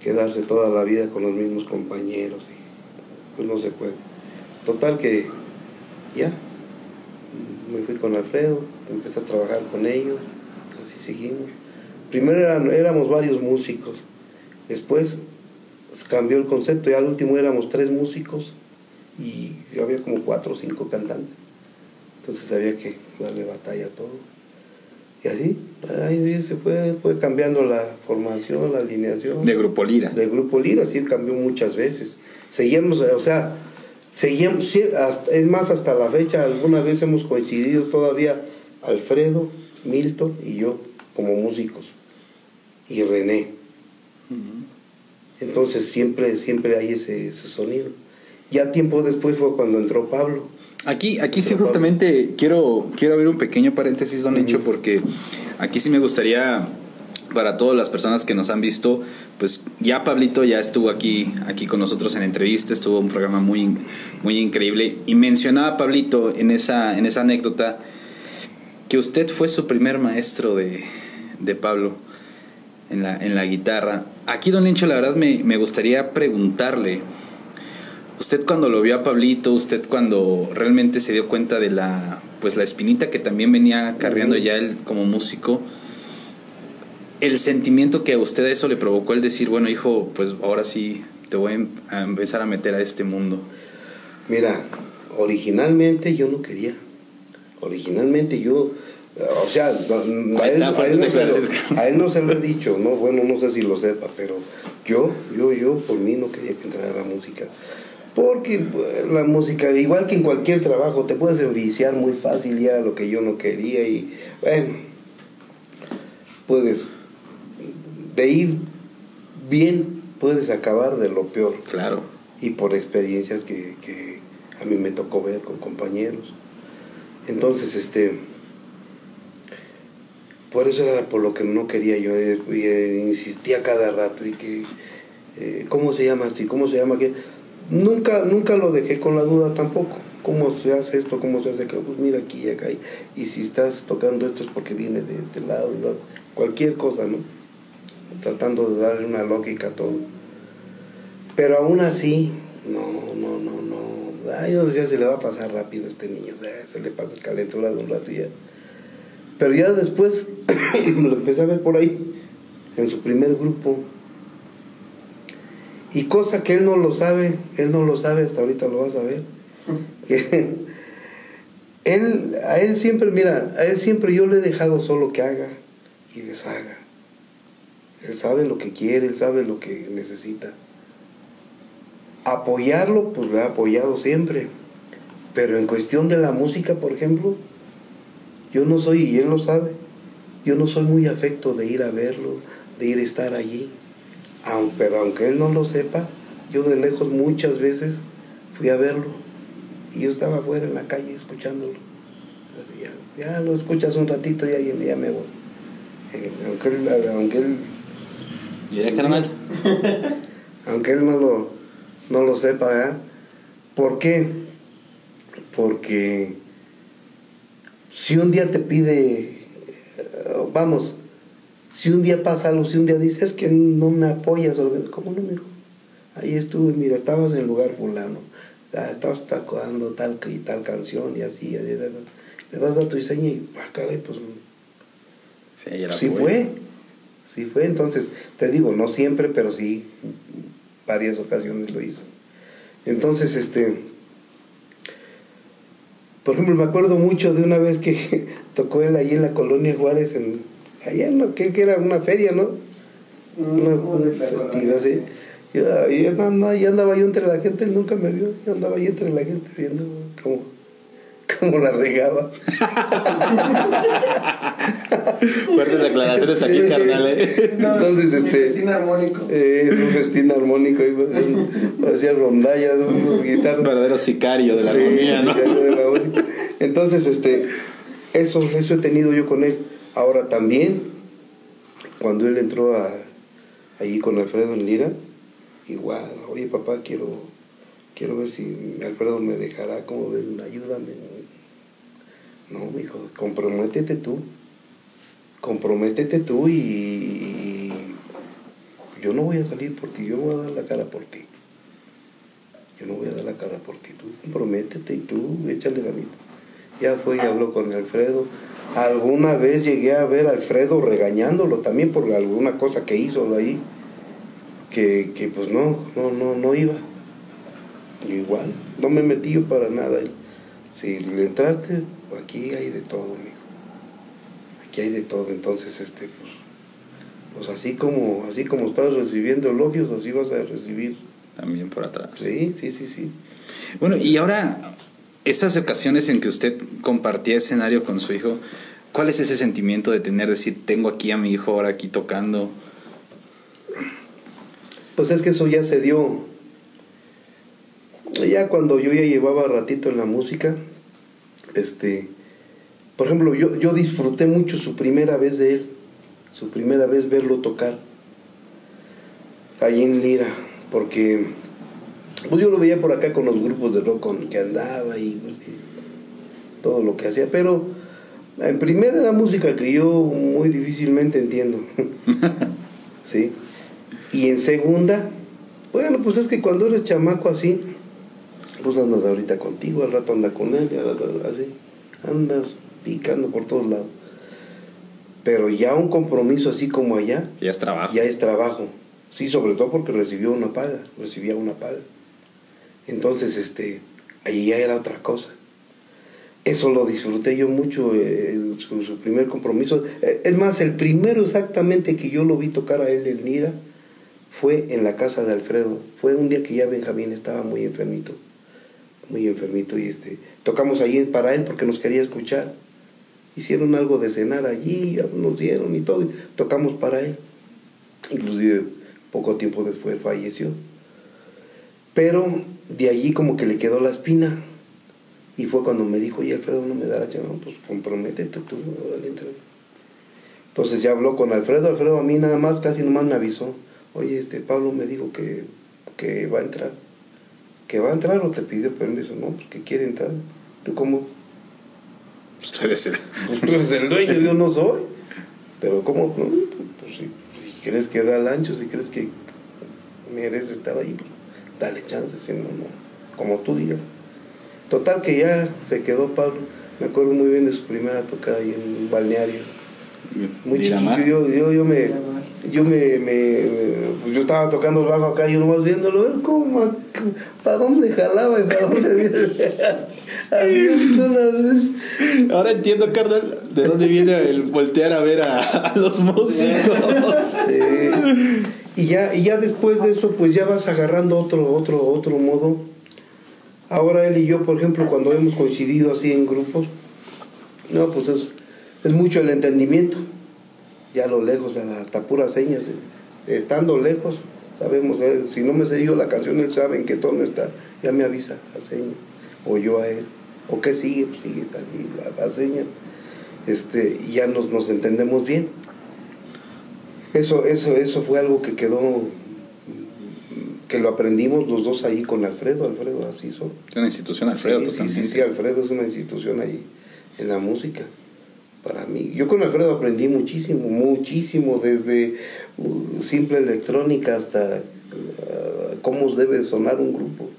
quedarse toda la vida con los mismos compañeros, pues no se puede. Total que ya, me fui con Alfredo, empecé a trabajar con ellos, así seguimos primero eran, éramos varios músicos, después cambió el concepto y al último éramos tres músicos y había como cuatro o cinco cantantes. Entonces había que darle batalla a todo. Y así, ahí se fue, fue cambiando la formación, la alineación. De Grupo Lira. De Grupo Lira, sí cambió muchas veces. Seguíamos, o sea, seguíamos, es más, hasta la fecha, alguna vez hemos coincidido todavía Alfredo, Milton y yo como músicos y René. Entonces siempre, siempre hay ese, sonido. Ya tiempo después fue cuando entró Pablo. Aquí, aquí sí justamente quiero, quiero abrir un pequeño paréntesis, don Hecho, porque aquí sí me gustaría, para todas las personas que nos han visto, pues ya Pablito ya estuvo aquí, aquí con nosotros en entrevista, estuvo un programa muy, muy increíble. Y mencionaba Pablito en esa, en esa anécdota que usted fue su primer maestro de, de Pablo en la, en la guitarra. Aquí, don Lincho, la verdad me, me gustaría preguntarle, usted cuando lo vio a Pablito, usted cuando realmente se dio cuenta de la, pues la espinita que también venía cargando ya él como músico, el sentimiento que a usted eso le provocó el decir, bueno, hijo, pues ahora sí te voy a empezar a meter a este mundo. Mira, originalmente yo no quería. Originalmente yo o sea, a él, a, él no lo, a él, no se lo, he dicho, no, bueno, no sé si lo sepa, pero yo, yo, yo por mí no quería que entrara la música. Porque pues, la música, igual que en cualquier trabajo, te puedes enviciar muy fácil ya lo que yo no quería y bueno, puedes, de ir bien, puedes acabar de lo peor. Claro. Y por experiencias que, que a mí me tocó ver con compañeros. Entonces, este por eso era por lo que no quería yo, eh, eh, insistía cada rato y que, eh, ¿cómo se llama así? ¿Cómo se llama que Nunca, nunca lo dejé con la duda tampoco. ¿Cómo se hace esto? ¿Cómo se hace acá? Pues mira aquí y acá. Y, si estás tocando esto es porque viene de este lado. Cualquier cosa, ¿no? Tratando de darle una lógica a todo. Pero aún así, no, no, no, no. Ay, yo decía, se le va a pasar rápido a este niño. O sea, se le pasa calentura de un rato y ya pero ya después (clears throat) lo empecé a ver por ahí, en su primer grupo. Y cosa que él no lo sabe, él no lo sabe, hasta ahorita lo vas a ver. (laughs) Que él, a él siempre, mira, a él siempre yo le he dejado solo que haga y deshaga. Él sabe lo que quiere, él sabe lo que necesita. Apoyarlo, pues lo he apoyado siempre. Pero en cuestión de la música, por ejemplo, yo no soy, y él lo sabe, yo no soy muy afecto de ir a verlo, de ir a estar allí. pero aunque él no lo sepa, yo de lejos muchas veces fui a verlo y yo estaba afuera en la calle escuchándolo. ya, lo escuchas un ratito y ahí ya me voy. Eh, aunque él, aunque él carnal. (laughs) aunque él no lo, no lo sepa, ¿eh? ¿Por qué? Porque si un día te pide, vamos, si un día pasa algo, si un día dices que no me apoyas, ¿cómo no, mijo? Ahí estuve, mira, estabas en el lugar fulano, ah, estabas tocando tal y tal canción y así, le das a tu diseño y, ah, caray, pues. Sí, fue. Sí fue, entonces, te digo, no siempre, pero sí, varias ocasiones lo hizo. Entonces, este, por ejemplo, me acuerdo mucho de una vez que (laughs) tocó él ahí en la colonia Juárez, en, allá en lo que, era una feria, ¿no? Una, una sí. Yo, yo, andaba yo entre la gente, él nunca me vio, yo andaba ahí entre la gente viendo cómo, cómo la regaba. Fuertes declaraciones aquí, carnal. ¿eh? Entonces, este. Un festín armónico. Eh, un festín armónico, parecía rondalla, un guitarra. verdadero sicario de la armonía, ¿no? Entonces, este, eso, eso he tenido yo con él. Ahora también, cuando él entró a, allí con Alfredo en Lira, igual, oye papá, quiero, quiero ver si Alfredo me dejará, como ven, ayúdame. No, hijo, comprométete tú comprométete tú y, yo no voy a salir por ti, yo voy a dar la cara por ti. Yo no voy a dar la cara por ti, tú comprométete y tú échale vida. Ya fue y habló con Alfredo. Alguna vez llegué a ver a Alfredo regañándolo también por alguna cosa que hizo ahí, que, que pues no, no, no, no iba. Igual, no me metí yo para nada. Si le entraste, aquí hay de todo, que hay de todo. Entonces, este, pues, pues, así como, así como estás recibiendo elogios, así vas a recibir. También por atrás. Sí, sí, sí, sí. Bueno, y ahora, esas ocasiones en que usted compartía escenario con su hijo, ¿cuál es ese sentimiento de tener, decir, tengo aquí a mi hijo ahora aquí tocando? Pues es que eso ya se dio. Ya cuando yo ya llevaba ratito en la música, este, por ejemplo, yo, yo disfruté mucho su primera vez de él, su primera vez verlo tocar ahí en Lira, porque pues yo lo veía por acá con los grupos de rock con que andaba y pues, todo lo que hacía, pero en primera era música que yo muy difícilmente entiendo, (laughs) ¿sí? Y en segunda, bueno, pues es que cuando eres chamaco así, pues andas ahorita contigo, al rato anda con él, al rato así, andas picando por todos lados. Pero ya un compromiso así como allá. Ya es trabajo. Ya es trabajo. Sí, sobre todo porque recibió una paga, recibía una paga. Entonces, este, allí ya era otra cosa. Eso lo disfruté yo mucho, eh, su, primer compromiso. Eh, es más, el primero exactamente que yo lo vi tocar a él en Nira fue en la casa de Alfredo. Fue un día que ya Benjamín estaba muy enfermito, muy enfermito y este, tocamos allí para él porque nos quería escuchar hicieron algo de cenar allí, nos dieron y todo, y tocamos para él. Inclusive poco tiempo después falleció. Pero de allí como que le quedó la espina. Y fue cuando me dijo, oye Alfredo, no me da la llamada, pues comprométete tú. Entonces ya habló con Alfredo, Alfredo a mí nada más, casi nomás me avisó, oye, este Pablo me dijo que, que va a entrar. ¿Que va a entrar o te pidió permiso? No, pues que quiere entrar. ¿Tú cómo? Pues tú eres el... (laughs) Pues tú eres el dueño, yo no soy. Pero ¿cómo? Pues, si, crees que da el ancho, si crees que mereces estar ahí, pues, dale chance, si no, no, como tú digas. Total que ya se quedó Pablo. Me acuerdo muy bien de su primera tocada ahí en un balneario. Muy chiquillo, yo, yo, yo me, yo me, me, yo estaba tocando el bajo acá y uno más viéndolo, ver cómo, para dónde jalaba y para dónde (laughs) Ahora entiendo, carnal, de dónde viene el voltear a ver a, los músicos. (laughs) Y ya, y ya después de eso, pues ya vas agarrando otro, otro, otro modo. Ahora él y yo, por ejemplo, cuando hemos coincidido así en grupos, no, pues es, es mucho el entendimiento ya a lo lejos, hasta puras señas. Estando lejos, sabemos, eh, si no me sé yo la canción, él sabe en qué tono está, ya me avisa a señas, o yo a él, o qué sigue, pues sigue tal, y a, señas, este, y ya nos, nos entendemos bien. Eso, eso, eso fue algo que quedó, que lo aprendimos los dos ahí con Alfredo, Alfredo así son. Es una institución, Alfredo, sí, totalmente. Sí, sí, Alfredo es una institución ahí en la música para mí. Yo con Alfredo aprendí muchísimo, muchísimo, desde uh, simple electrónica hasta uh, cómo debe sonar un grupo.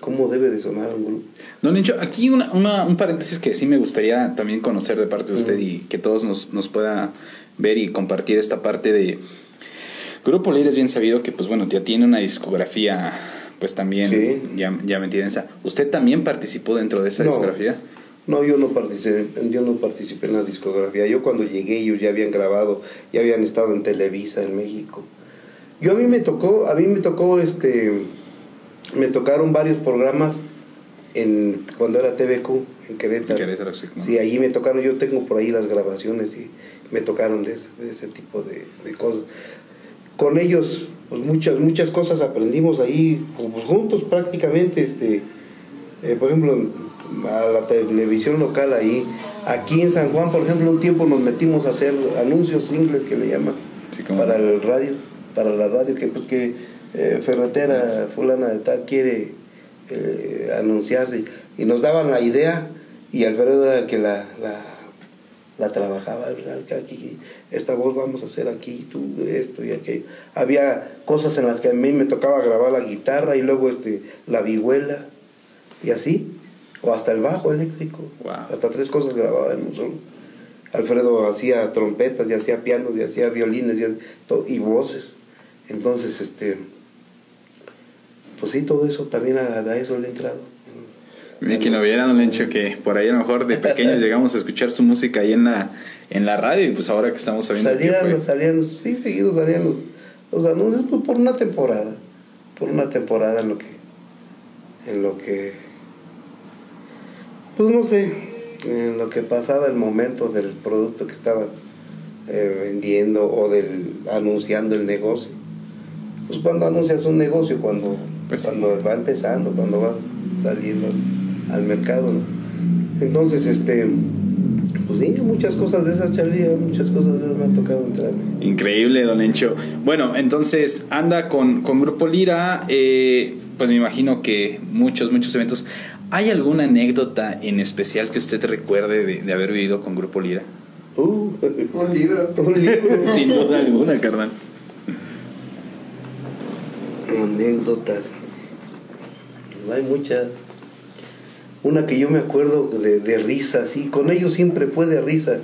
¿Cómo debe de sonar un grupo? Don Nicho, aquí una, una, un paréntesis que sí me gustaría también conocer de parte de usted y que todos nos, nos pueda ver y compartir esta parte de... Grupo Líder es bien sabido que, pues bueno, ya tiene una discografía, pues también, ya, ya me entienden. ¿Usted también participó dentro de esa discografía? No, yo no participé, yo no participé en la discografía. Yo cuando llegué ellos ya habían grabado, ya habían estado en Televisa en México. Yo a mí me tocó, a mí me tocó este me tocaron varios programas en cuando era TVQ en Querétaro. Querétaro sí, sí, ahí me tocaron, yo tengo por ahí las grabaciones y me tocaron de ese, tipo de, cosas. Con ellos, pues muchas, muchas cosas aprendimos ahí, pues juntos prácticamente, este, eh, por ejemplo, a la televisión local ahí. Aquí en San Juan, por ejemplo, un tiempo nos metimos a hacer anuncios singles que le llaman para el radio, para la radio, que pues que eh, Ferretera fulana de tal quiere eh, anunciar y, nos daban la idea y Alfredo era el que la, la, la trabajaba, aquí, esta voz vamos a hacer aquí, tú esto y aquello. Había cosas en las que a mí me tocaba grabar la guitarra y luego este, la vihuela y así o hasta el bajo eléctrico. Hasta tres cosas grababa en un solo. Alfredo hacía trompetas y hacía pianos y hacía violines y, y voces. Entonces, este, pues sí, todo eso también a, eso le he entrado. Mira, que no hubiera don Lencho que por ahí a lo mejor de pequeños (laughs) llegamos a escuchar su música ahí en la, en la radio y pues ahora que estamos sabiendo salían, salían, sí, seguidos salían los, los anuncios pues, por una temporada, por una temporada en lo que, en lo que pues no sé, en lo que pasaba el momento del producto que estaban eh, vendiendo o del anunciando el negocio. Pues cuando anuncias un negocio, cuando, pues cuando va empezando, cuando va saliendo al mercado. Entonces, este, pues sí, muchas cosas de esas, Charlie, muchas cosas de esas me ha tocado entrar. Increíble, don Encho. Bueno, entonces anda con, con Grupo Lira, eh, pues me imagino que muchos, muchos eventos. ¿Hay alguna anécdota en especial que usted recuerde de, haber vivido con Grupo Lira? Uh, un libro, un libro. (laughs) Sin duda alguna, carnal. Anécdotas. Hay muchas. Una que yo me acuerdo de, de risa, sí. Con ellos siempre fue de risa.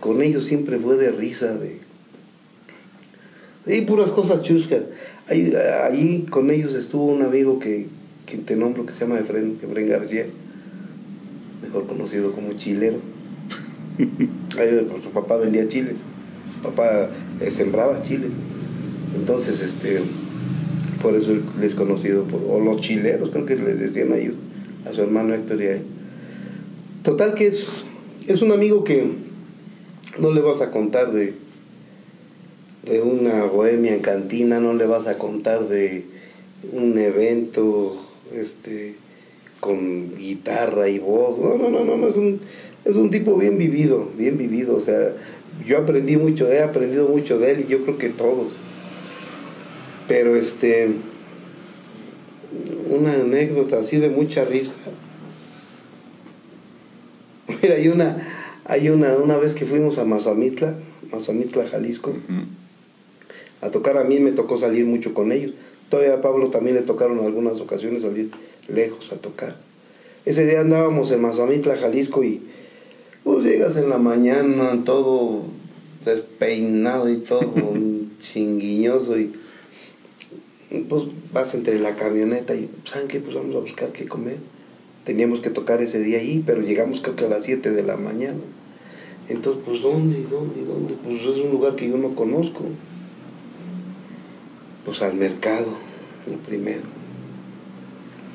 Con ellos siempre fue de risa. De, y puras cosas chuscas. Ahí, ahí con ellos estuvo un amigo que, que te nombro que se llama Efren, Efren García, mejor conocido como chilero. (laughs) su papá vendía chiles, su papá eh, sembraba chiles. Entonces, este, por eso él es conocido, por, o los chileros, creo que les decían a ellos, a su hermano Héctor y a él. Total que es, es un amigo que no le vas a contar de, de una bohemia en cantina, no le vas a contar de un evento este, con guitarra y voz. No, no, no, no, es un, es un tipo bien vivido, bien vivido. O sea, yo aprendí mucho de él, he aprendido mucho de él y yo creo que todos. Pero este, una anécdota así de mucha risa. (laughs) Mira, hay una, hay una, una vez que fuimos a Mazamitla, Mazamitla, Jalisco, a tocar a mí me tocó salir mucho con ellos. Todavía a Pablo también le tocaron en algunas ocasiones salir lejos a tocar. Ese día andábamos en Mazamitla, Jalisco, y pues llegas en la mañana todo despeinado y todo, (laughs) chinguiñoso y pues vas entre la camioneta y ¿saben qué? Pues vamos a buscar qué comer. Teníamos que tocar ese día ahí, pero llegamos creo que a las 7 de la mañana. Entonces, pues ¿dónde? ¿Dónde? ¿Dónde? Pues es un lugar que yo no conozco. Pues al mercado, lo primero.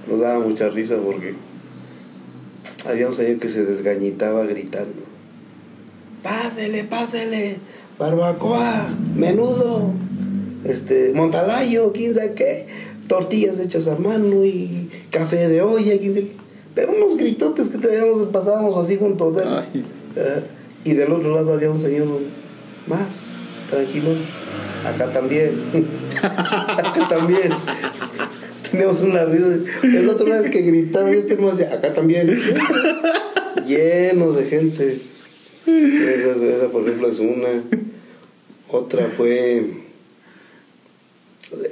Nos daba mucha risa porque había un señor que se desgañitaba gritando. Pásele, pásele, barbacoa, menudo, este, montalayo, quién sabe qué, tortillas hechas a mano y café de olla, quién sabe qué. Pero unos gritotes que teníamos, pasábamos así junto a él. y del otro lado había un señor más, tranquilo. Acá también. acá también. Teníamos una risa. El otro era el que gritaba, este decía, acá también. Lleno de gente. Esa, por ejemplo, es una. Otra fue.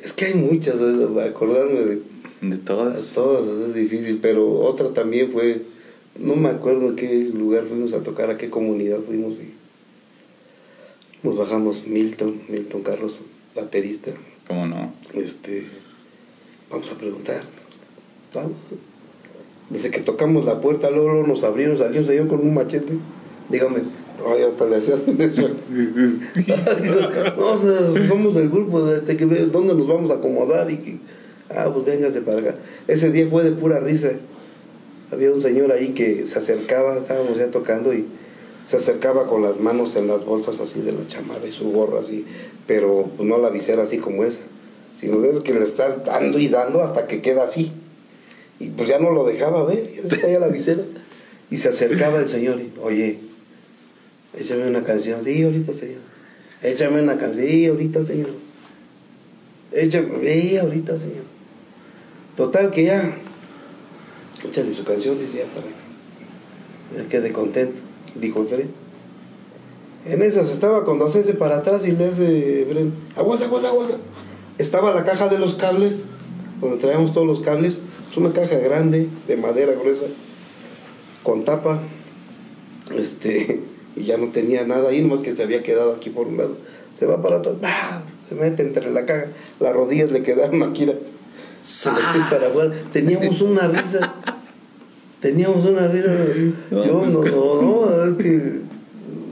Es que hay muchas, acordarme de. De todas. Todas, es difícil, pero otra también fue. No me acuerdo en qué lugar fuimos a tocar, a qué comunidad fuimos y. Nos bajamos Milton, Milton Carlos, baterista. ¿Cómo no? Este. Vamos a preguntar. Vamos. Desde que tocamos la puerta, luego, nos abrieron, salió un señor con un machete. Dígame, ay, hasta le hacías (laughs) no, somos del grupo, este, que dónde nos vamos a acomodar y que, ah, pues véngase para acá. Ese día fue de pura risa. Había un señor ahí que se acercaba, estábamos ya tocando y se acercaba con las manos en las bolsas así de la chamarra y su gorra así, pero pues no la visera así como esa, sino es que le estás dando y dando hasta que queda así. Y pues ya no lo dejaba ver, ya se caía la visera. Y se acercaba el señor y, oye, échame una canción, sí, ahorita señor. Échame una canción, sí, ahorita señor. Échame, sí, ahorita señor. Total que ya, échale su canción, decía, para que quede contento, dijo el Fren. En esas estaba cuando hace para atrás y le hace Bren, aguas, aguas, aguas. Estaba la caja de los cables, donde traíamos todos los cables, es una caja grande, de madera gruesa, con tapa, este, y ya no tenía nada ahí, nomás que se había quedado aquí por un lado. Se va para atrás, se mete entre la caja, las rodillas le quedaron aquí, se le para afuera. Teníamos una risa, teníamos una risa. Yo no, no, no, es que.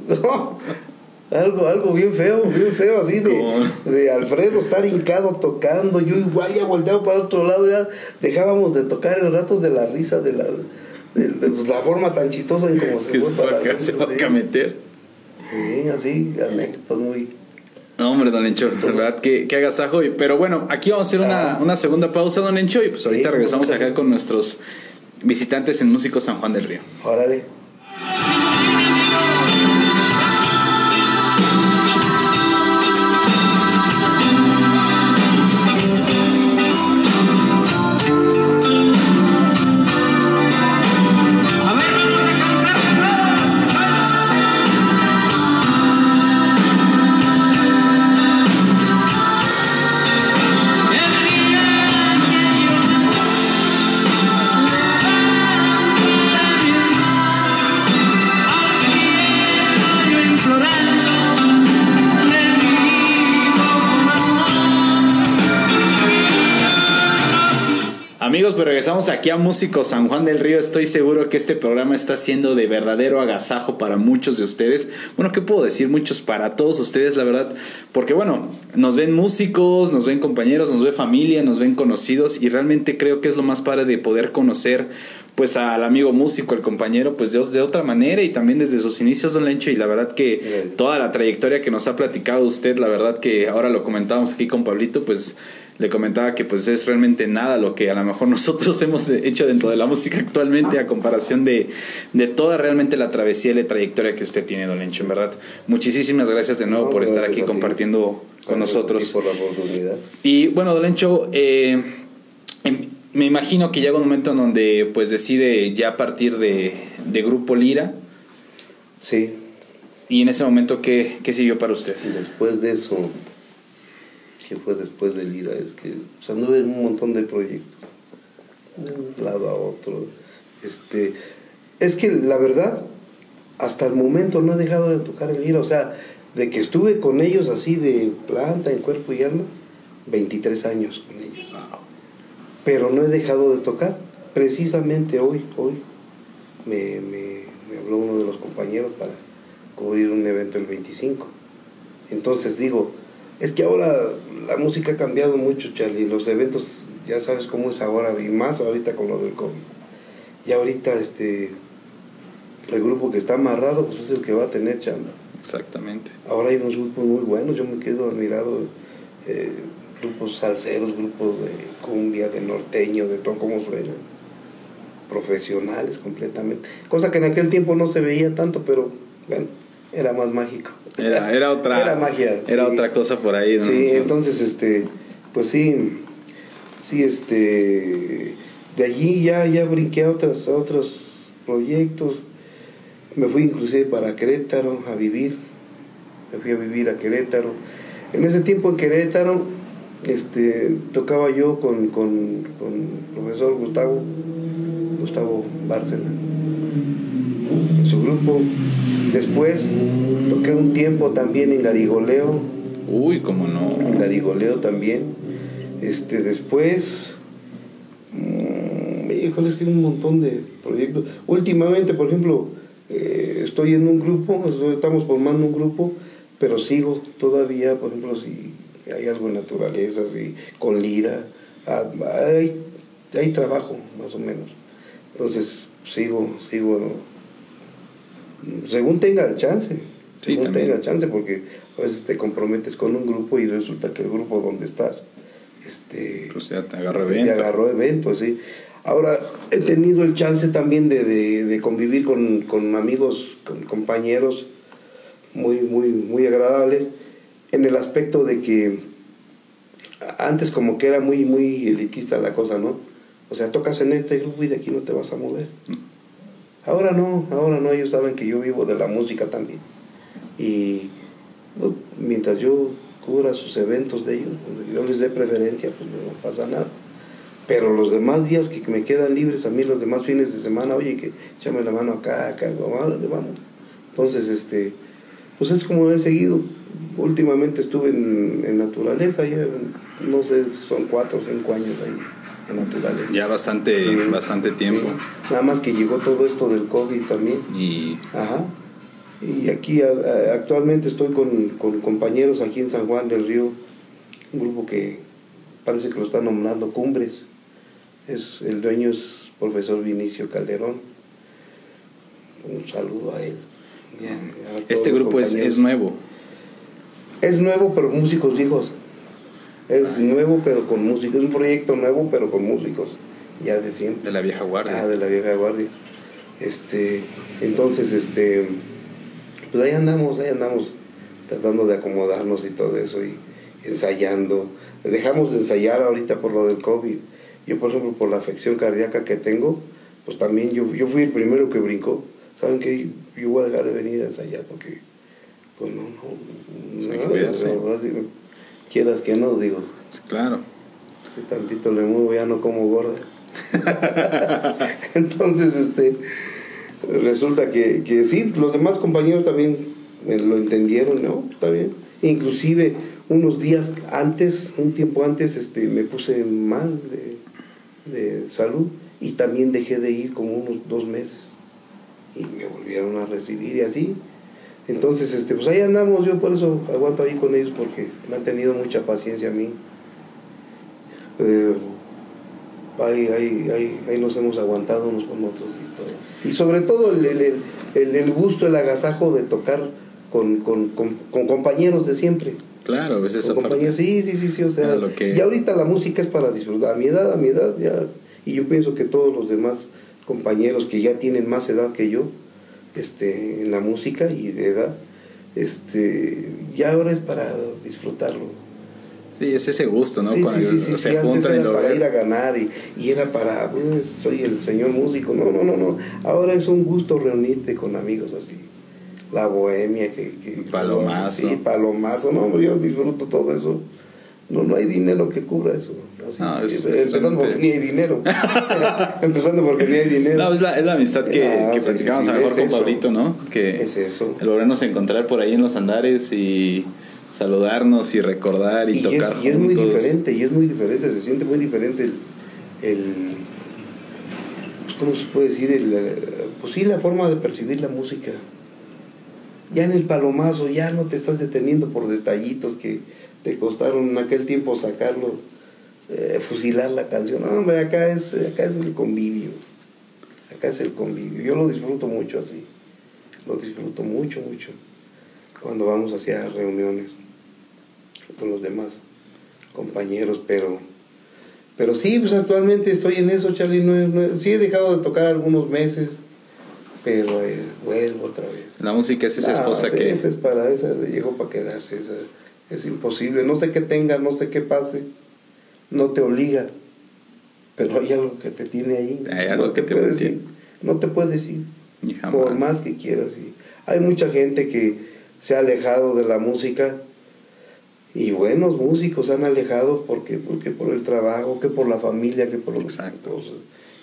(laughs) Algo, algo bien feo, bien feo, así de, de, Alfredo estar hincado tocando, yo igual ya volteado para otro lado, ya dejábamos de tocar en ratos de la risa, de la, de, pues, la forma tan chistosa en como se para se va a meter. Sí, así, anécdotas muy... No, hombre, don Encho, verdad, que, que agasajo. Pero bueno, aquí vamos a hacer una, ah. una segunda pausa, don Encho, y pues ahorita regresamos acá con nuestros visitantes en Músico San Juan del Río. Órale. Amigos, pues regresamos aquí a Músico San Juan del Río. Estoy seguro que este programa está siendo de verdadero agasajo para muchos de ustedes. Bueno, ¿qué puedo decir? Muchos para todos ustedes, la verdad. Porque bueno, nos ven músicos, nos ven compañeros, nos ve familia, nos ven conocidos y realmente creo que es lo más padre de poder conocer pues al amigo músico, el compañero, pues de, de, otra manera y también desde sus inicios, don Lencho, y la verdad que toda la trayectoria que nos ha platicado usted, la verdad que ahora lo comentábamos aquí con Pablito, pues le comentaba que pues es realmente nada lo que a lo mejor (laughs) nosotros hemos hecho dentro de la música actualmente a comparación de, de toda realmente la travesía y la trayectoria que usted tiene, don Lencho, en verdad. Muchísimas gracias de nuevo por estar aquí compartiendo con nosotros. por la oportunidad. Y bueno, don Lencho, eh, em, me imagino que llega un momento en donde pues decide ya partir de, de Grupo Lira. Sí. Y en ese momento, ¿qué, qué siguió para usted? Después de eso, que fue después del IRA, es que o sea, anduve en un montón de proyectos, de un lado a otro. Este, es que la verdad, hasta el momento no he dejado de tocar el IRA, o sea, de que estuve con ellos así de planta, en cuerpo y alma, 23 años con ellos. Pero no he dejado de tocar. Precisamente hoy, hoy, me, me, me habló uno de los compañeros para cubrir un evento el 25. Entonces digo, es que ahora la música ha cambiado mucho, Charlie. Los eventos, ya sabes cómo es ahora, y más ahorita con lo del COVID. Y ahorita este el grupo que está amarrado pues es el que va a tener chamba. Exactamente. Ahora hay unos grupos muy buenos, yo me quedo admirado. Eh, grupos salseros, grupos de cumbia, de norteño, de todo como suena. Profesionales completamente. Cosa que en aquel tiempo no se veía tanto, pero bueno, era más mágico. Era, era otra. Era magia. Era otra cosa por ahí, ¿no? Sí, entonces este, pues sí, sí, este, de allí ya, ya brinqué a otros, a otros proyectos. Me fui inclusive para Querétaro a vivir. Me fui a vivir a Querétaro. En ese tiempo en Querétaro este, tocaba yo con, con, con el profesor Gustavo, Gustavo Bárcena, en su grupo. Después toqué un tiempo también en Garigoleo. Uy, cómo no. En Garigoleo también. Este, después, mmm, híjole, es que hay un montón de proyectos. Últimamente, por ejemplo, eh, estoy en un grupo, estamos formando un grupo, pero sigo todavía, por ejemplo, si hay algo en naturaleza, si con lira, ah, hay, hay trabajo, más o menos. Entonces, sigo, sigo según tenga chance. según tenga chance, porque a veces te comprometes con un grupo y resulta que el grupo donde estás este, pues ya te agarró evento. Te agarró evento, sí. Ahora, he tenido el chance también de, de, convivir con, con, amigos, con compañeros muy, muy, muy agradables, en el aspecto de que antes como que era muy, muy elitista la cosa, ¿no? O sea, tocas en este grupo y de aquí no te vas a mover. Ahora no, ahora no, ellos saben que yo vivo de la música también. Y pues, mientras yo cubra sus eventos de ellos, pues, yo les dé preferencia, pues no pasa nada. Pero los demás días que me quedan libres, a mí los demás fines de semana, oye, que échame la mano acá, acá, vamos. Entonces, este, pues es como he seguido. Últimamente estuve en, en naturaleza, ya no sé, son cuatro o cinco años ahí naturaleza. Ya bastante, bastante tiempo. Nada más que llegó todo esto del COVID también. Y, Ajá. y aquí actualmente estoy con, con, compañeros aquí en San Juan del Río, un grupo que parece que lo están nombrando Cumbres. Es, el dueño es profesor Vinicio Calderón. Un saludo a él. este grupo es, es nuevo. Es nuevo, pero músicos viejos. Es nuevo, pero con música. Es un proyecto nuevo, pero con músicos. Ya de siempre. De la vieja guardia. Ah, de la vieja guardia. Este, entonces, este, pues ahí andamos, ahí andamos tratando de acomodarnos y todo eso y ensayando. Dejamos de ensayar ahorita por lo del COVID. Yo, por ejemplo, por la afección cardíaca que tengo, pues también yo, yo fui el primero que brincó. ¿Saben qué? Yo voy a dejar de venir a ensayar porque, pues no, no, no, quieras que no, digo. claro. Si tantito le muevo ya no como gorda. (laughs) Entonces, este, resulta que, que sí, los demás compañeros también lo entendieron, ¿no? Está bien. Inclusive unos días antes, un tiempo antes, este, me puse mal de, de salud y también dejé de ir como unos dos meses. Y me volvieron a recibir y así entonces, este, pues ahí andamos, yo por eso aguanto ahí con ellos porque me han tenido mucha paciencia a mí. Eh, ahí, ahí, ahí, nos hemos aguantado unos con otros y todo. Y sobre todo el, el, el, gusto, el agasajo de tocar con, con, con, compañeros de siempre. Claro, a veces Sí, sí, sí, sí, o sea, y ahorita la música es para disfrutar. A mi edad, a mi edad, ya, y yo pienso que todos los demás compañeros que ya tienen más edad que yo, este, en la música y de edad, este, ya ahora es para disfrutarlo. Sí, es ese gusto, ¿no? Cuando se juntan era para ir a ganar y, era para, pues, soy el señor músico. No, no, no, no. Ahora es un gusto reunirte con amigos así. La bohemia que... que palomazo. Sí, palomazo. No, yo disfruto todo eso. No, no hay dinero que cubra eso. Así, empezando porque ni hay dinero. (laughs) empezando porque ni hay dinero. No, es la, es la amistad que, ah, que platicamos a lo mejor con Pablito, ¿no? Que es eso. A encontrar por ahí en los andares y saludarnos y recordar y, tocar. Es, y es muy diferente, y es muy diferente, se siente muy diferente el, el ¿cómo se puede decir? El, pues sí, la forma de percibir la música. Ya en el palomazo ya no te estás deteniendo por detallitos que te costaron en aquel tiempo sacarlo, eh, fusilar la canción. No, hombre, acá es, acá es el convivio. Acá es el convivio. Yo lo disfruto mucho así. Lo disfruto mucho, mucho. Cuando vamos hacia reuniones con los demás compañeros, pero pero sí, pues actualmente estoy en eso, Charlie. No, sí he dejado de tocar algunos meses, pero eh, vuelvo otra vez. La música es esa esposa que... Esa es para esa, llegó para quedarse. Es imposible. No sé qué tenga, no sé qué pase. No te obliga. Pero hay algo que te tiene ahí. Hay algo que te, puedes ir. No te puedes ir. Por más que quieras. Hay mucha gente que se ha alejado de la música y buenos músicos se han alejado porque, porque por el trabajo, que por la familia, que por los Exacto.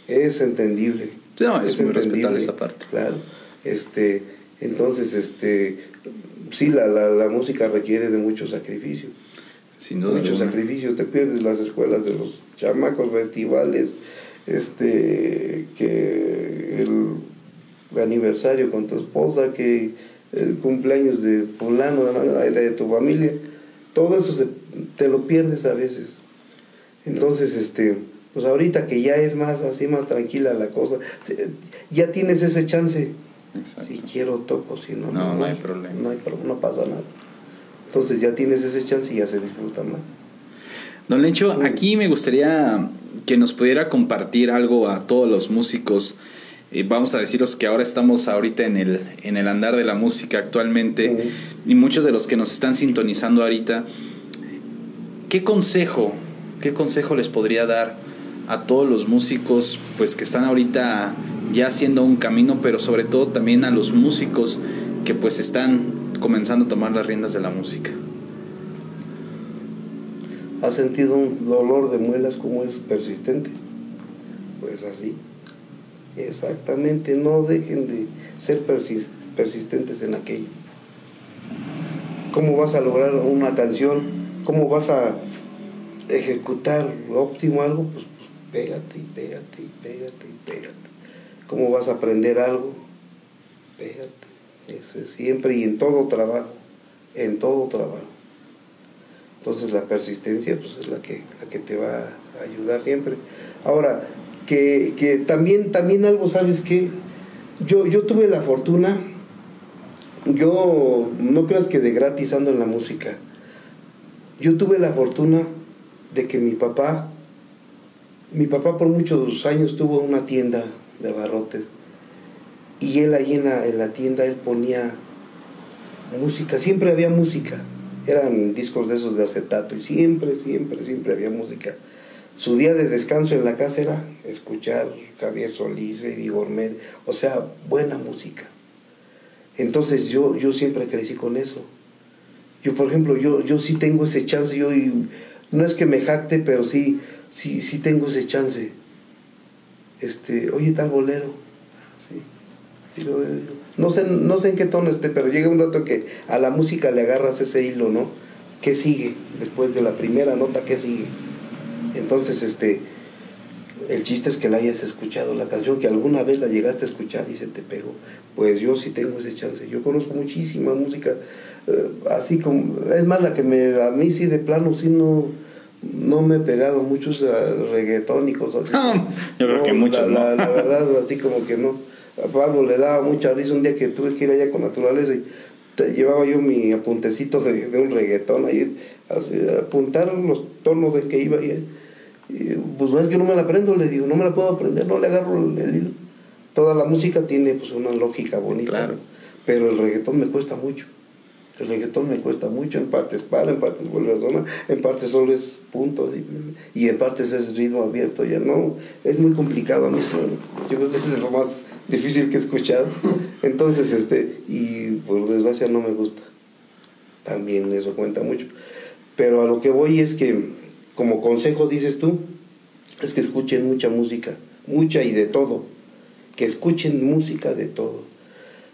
Es entendible. No, es, muy respetable esa parte. Claro. Este, entonces, este, sí, la, la, la música requiere de mucho sacrificio. Sin duda. Mucho sacrificio. Te pierdes las escuelas de los chamacos, festivales, este, que el aniversario con tu esposa, que el cumpleaños de fulano, de, de tu familia todo eso te lo pierdes a veces. Entonces, este, pues ahorita que ya es más así, más tranquila la cosa, ya tienes ese chance. Si quiero toco, si no, no, no, hay problema. No, hay, no pasa nada. Entonces ya tienes ese chance y ya se disfruta más. Don Lencho, aquí me gustaría que nos pudiera compartir algo a todos los músicos. Eh, vamos a deciros que ahora estamos ahorita en el, en el andar de la música actualmente y muchos de los que nos están sintonizando ahorita, ¿qué consejo, qué consejo les podría dar a todos los músicos pues que están ahorita ya haciendo un camino, pero sobre todo también a los músicos que pues están comenzando a tomar las riendas de la música? ¿Has sentido un dolor de muelas como es persistente? Pues así. Exactamente, no dejen de ser persistentes en aquello cómo vas a lograr una canción, cómo vas a ejecutar óptimo algo, pues, pues, pégate pégate pégate pégate. ¿Cómo vas a aprender algo? Pégate. Eso es siempre y en todo trabajo, en todo trabajo. Entonces la persistencia pues, es la que, la que te va a ayudar siempre. Ahora, que, que también, también algo, ¿sabes qué? Yo, yo tuve la fortuna yo no creas que de gratis ando en la música. Yo tuve la fortuna de que mi papá, mi papá por muchos años tuvo una tienda de abarrotes y él ahí en la, en la tienda él ponía música, siempre había música, eran discos de esos de acetato y siempre, siempre, siempre había música. Su día de descanso en la casa era escuchar Javier Solís, y Gourmet, o sea, buena música. Entonces yo, yo siempre crecí con eso. Yo, por ejemplo, yo, yo sí tengo ese chance, yo no es que me jacte, pero sí, sí, sí tengo ese chance. Este, oye, tal bolero. No, sé, no sé en qué tono esté, pero llega un rato que a la música le agarras ese hilo, ¿no? ¿Qué sigue? Después de la primera nota, ¿qué sigue? Entonces, este, el chiste es que la hayas escuchado, la canción que alguna vez la llegaste a escuchar y se te pegó. Pues yo sí tengo ese chance. Yo conozco muchísima música, eh, así como, es más la que me, a mí sí de plano sí no, no me he pegado muchos reggaetón y cosas así. (laughs) yo creo que muchos. La, la, verdad, así como que no. A Pablo le daba mucha risa un día que tuve que ir allá con naturaleza y te llevaba yo mi apuntecito de, de un reggaetón ahí, así, apuntar los tonos de que iba y pues es que no me la aprendo, le digo, no me la puedo aprender, no le agarro el, hilo. Toda la música tiene pues una lógica bonita, claro. pero el reggaetón me cuesta mucho. El reggaetón me cuesta mucho, en partes para, en partes vuelve a zona, en partes solo es punto y, en partes es ritmo abierto, ya no, es muy complicado a mí, yo creo que es lo más difícil que he escuchado. Entonces, este, y por desgracia no me gusta. También eso cuenta mucho. Pero a lo que voy es que, como consejo dices tú, es que escuchen mucha música, mucha y de todo. Que escuchen música de todo.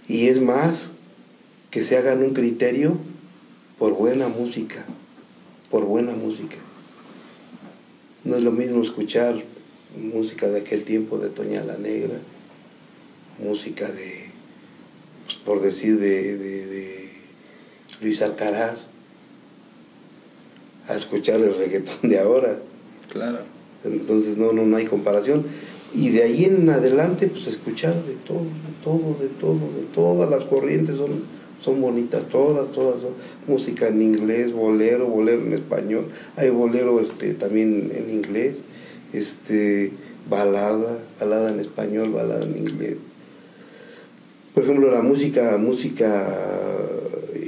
Y es más, que se hagan un criterio por buena música, por buena música. No es lo mismo escuchar música de aquel tiempo de Toña la Negra, música de, pues, por decir, de, de, Luis Alcaraz, a escuchar el reggaetón de ahora. Claro. Entonces no, no, no hay comparación. Y de ahí en adelante, pues escuchar de todo, de todo, de todo, de todas las corrientes son, son bonitas, todas, todas, música en inglés, bolero, bolero en español, hay bolero este, también en inglés, este, balada, balada en español, balada en inglés. Por ejemplo, la música, música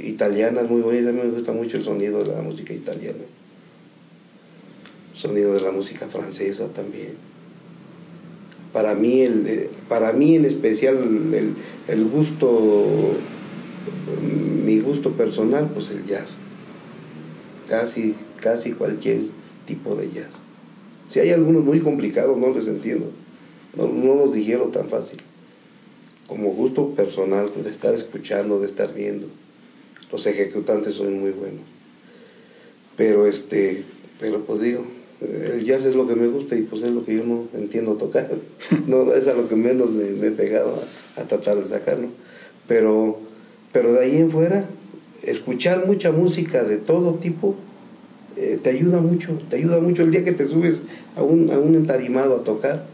italiana es muy bonita, a mí me gusta mucho el sonido de la música italiana. El sonido de la música francesa también para mí, el, eh, para mí en especial el, gusto, mi gusto personal, pues el jazz. Casi, casi cualquier tipo de jazz. Si hay algunos muy complicados, no les entiendo. No, no los dijeron tan fácil. Como gusto personal, de estar escuchando, de estar viendo. Los ejecutantes son muy buenos. Pero este, pero pues digo, el jazz es lo que me gusta y pues es lo que yo no entiendo tocar. (laughs) no, es a lo que menos me, he pegado a, tratar de sacarlo. Pero, pero de ahí en fuera, escuchar mucha música de todo tipo eh, te ayuda mucho, te ayuda mucho el día que te subes a un, a un entarimado a tocar,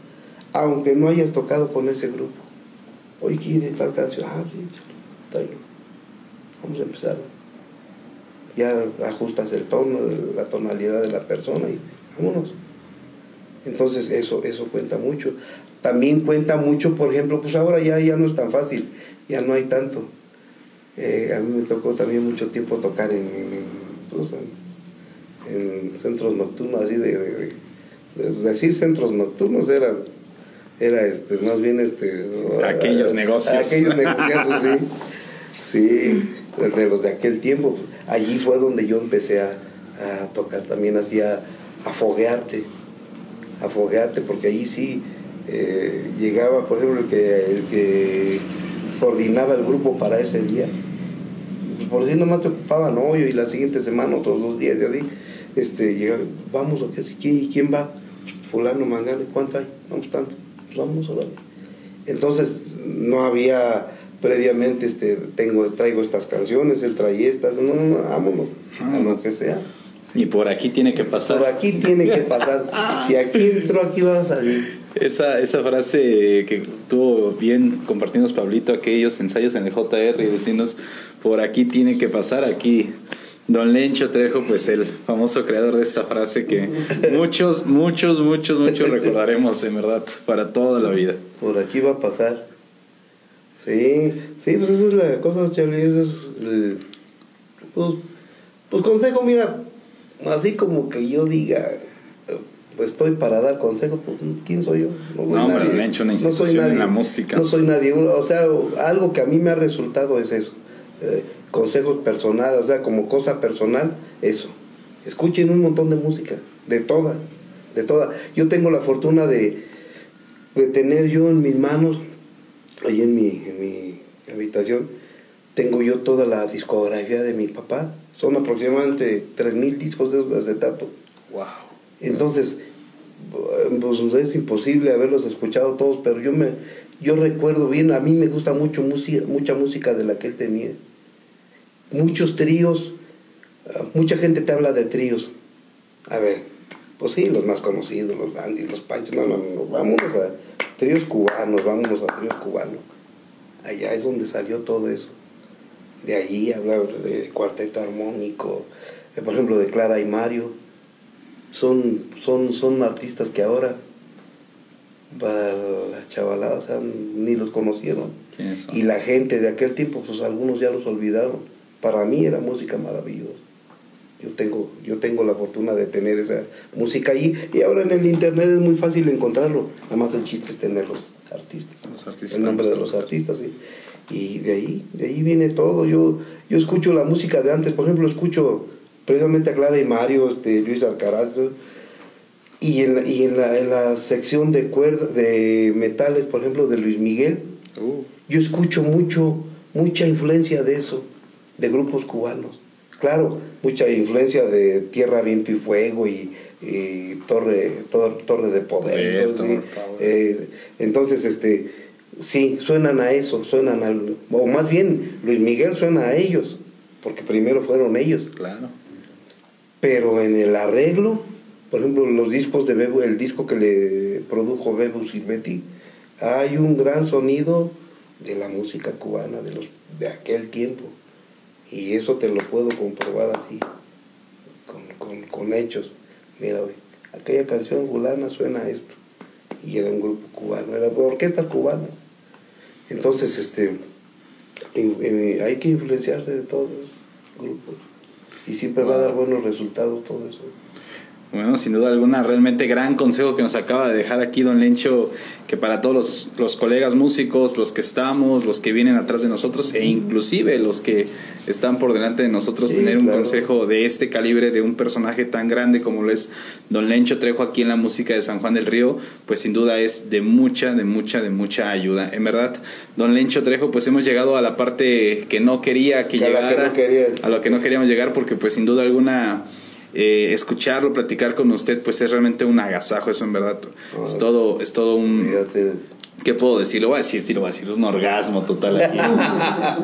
aunque no hayas tocado con ese grupo. Hoy quiere tal canción, ah, sí, está bien. Vamos a empezar. Ya ajustas el tono, la tonalidad de la persona y vámonos. Entonces eso, eso cuenta mucho. También cuenta mucho, por ejemplo, pues ahora ya, ya no es tan fácil, ya no hay tanto. Eh, a mí me tocó también mucho tiempo tocar en, pues, centros nocturnos, así de, decir centros nocturnos era, era este, más bien este, aquellos negocios. Aquellos (laughs) negocios, sí. Sí, de los de aquel tiempo. Pues, allí fue donde yo empecé a, a tocar también, hacía afoguearte, afoguearte, porque ahí sí eh, llegaba, por ejemplo, el que, el que coordinaba el grupo para ese día. Pues por si nomás te ocupaban hoy y la siguiente semana, otros dos días y así, este, llegaba, vamos, ¿quién, ¿quién va? Fulano, Mangano, ¿cuánto hay? Vamos tanto, pues vamos ver. Entonces, no había previamente, este, tengo, traigo estas canciones, él trae estas, no, no, no, vámonos, a lo que sea. Y por aquí tiene que pasar. Por aquí tiene que pasar. (laughs) si aquí entró, aquí va a salir. Esa, esa frase que tuvo bien compartidos Pablito, aquellos ensayos en el JR y decirnos, por aquí tiene que pasar, aquí. Don Lencho Trejo, pues el famoso creador de esta frase que (laughs) muchos, muchos, muchos, muchos recordaremos en verdad para toda la vida. Por aquí va a pasar. Sí, sí, pues esa es la cosa, Charlie, eso es el, pues, pues consejo, mira, así como que yo diga, pues estoy para dar consejos, pues ¿quién soy yo? No, soy nadie. hecho una no soy nadie, en la música. No soy nadie, o sea, algo que a mí me ha resultado es eso, eh, consejos personales, o sea, como cosa personal, eso. Escuchen un montón de música, de toda, de toda. Yo tengo la fortuna de, de tener yo en mis manos, ahí en mi, en mi habitación, tengo yo toda la discografía de mi papá, son aproximadamente 3.000 discos de acetato. Wow. Entonces, pues es imposible haberlos escuchado todos, pero yo me yo recuerdo bien, a mí me gusta mucho música, mucha música de la que él tenía. Muchos tríos, ah, mucha gente te habla de tríos. A ver, pues sí, los más conocidos, los Andy, los Panchos, no, no, no, vámonos a tríos cubanos, vámonos a tríos cubanos. Allá es donde salió todo eso de allí, hablar de cuarteto armónico, eh, por ejemplo de Clara y Mario, son, son, son artistas que ahora para la chavalada ni los conocieron. Y la gente de aquel tiempo, pues algunos ya los olvidaron. Para mí era música maravillosa. Yo tengo, yo tengo la fortuna de tener esa música ahí y ahora en el internet es muy fácil encontrarlo. Además el chiste es tener los artistas. Los artistas el nombre de los artistas, sí. Y de ahí, de ahí viene todo. Yo, yo escucho la música de antes, por ejemplo, escucho precisamente a Clara y Mario, este, Luis Alcaraz, y en, y en, la, en la sección de cuerdas, de metales, por ejemplo, de Luis Miguel, uh. yo escucho mucho, mucha influencia de eso, de grupos cubanos. Claro, mucha influencia de Tierra, Viento y Fuego y, Torre, torre, de Poder. Eh, entonces, este, sí, suenan a eso, suenan al, o más bien Luis Miguel suena a ellos, porque primero fueron ellos. Claro. Pero en el arreglo, por ejemplo, los discos de Bebo, el disco que le produjo Bebo Silvetti, hay un gran sonido de la música cubana de los de aquel tiempo. Y eso te lo puedo comprobar así, con, con, hechos. Mira, aquella canción fulana suena esto. Y era un grupo cubano, era orquestas cubanas. Entonces, este, hay que influenciarse de todos los grupos. Y siempre va a dar buenos resultados todo eso. Bueno, sin duda alguna, realmente gran consejo que nos acaba de dejar aquí don Lencho, que para todos los, colegas músicos, los que estamos, los que vienen atrás de nosotros e inclusive los que están por delante de nosotros, tener un consejo de este calibre de un personaje tan grande como lo es don Lencho Trejo aquí en la música de San Juan del Río, pues sin duda es de mucha, de mucha, de mucha ayuda. En verdad, don Lencho Trejo, pues hemos llegado a la parte que no quería que, llegara, a lo que no queríamos llegar porque pues sin duda alguna eh, escucharlo, platicar con usted, pues es realmente un agasajo, eso en verdad. es todo, es todo un... ¿Qué puedo decir? Lo voy a decir, sí, lo voy a decir, un orgasmo total aquí.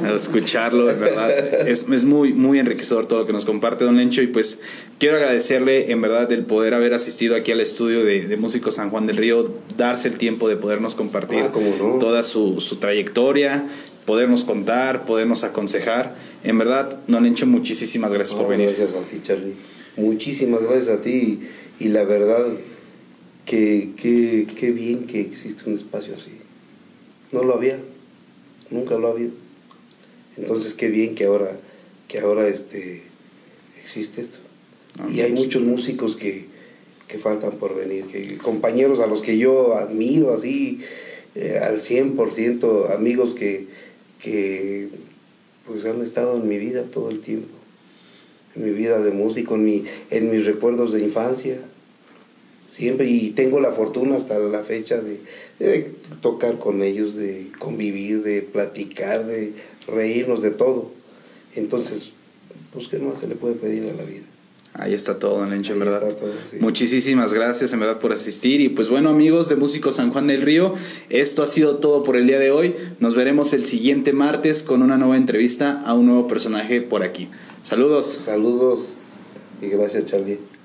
(laughs) Escucharlo, en verdad. Es, es, muy, muy enriquecedor todo lo que nos comparte Don Lencho y pues quiero agradecerle en verdad el poder haber asistido aquí al estudio de, de Músicos San Juan del Río, darse el tiempo de podernos compartir ah, toda su, su trayectoria, podernos contar, podernos aconsejar. En verdad, Don Lencho, muchísimas gracias por venir. Gracias a ti, Charlie. Muchísimas gracias a ti y, la verdad que, que, bien que existe un espacio así. No lo había, nunca lo había. Entonces qué bien que ahora, que ahora este, existe esto. y hay muchos músicos que, faltan por venir, que, compañeros a los que yo admiro así eh, al 100%, amigos que, que pues han estado en mi vida todo el tiempo mi vida de músico, en, mi, en mis recuerdos de infancia. Siempre, y tengo la fortuna hasta la fecha de, tocar con ellos, de convivir, de platicar, de reírnos de todo. Entonces, pues, ¿qué más se le puede pedir a la vida? Ahí está todo, don Lencho, en verdad. Muchísimas gracias, en verdad, por asistir. Y pues bueno, amigos de Músico San Juan del Río, esto ha sido todo por el día de hoy. Nos veremos el siguiente martes con una nueva entrevista a un nuevo personaje por aquí. Saludos. Saludos y gracias Charlie.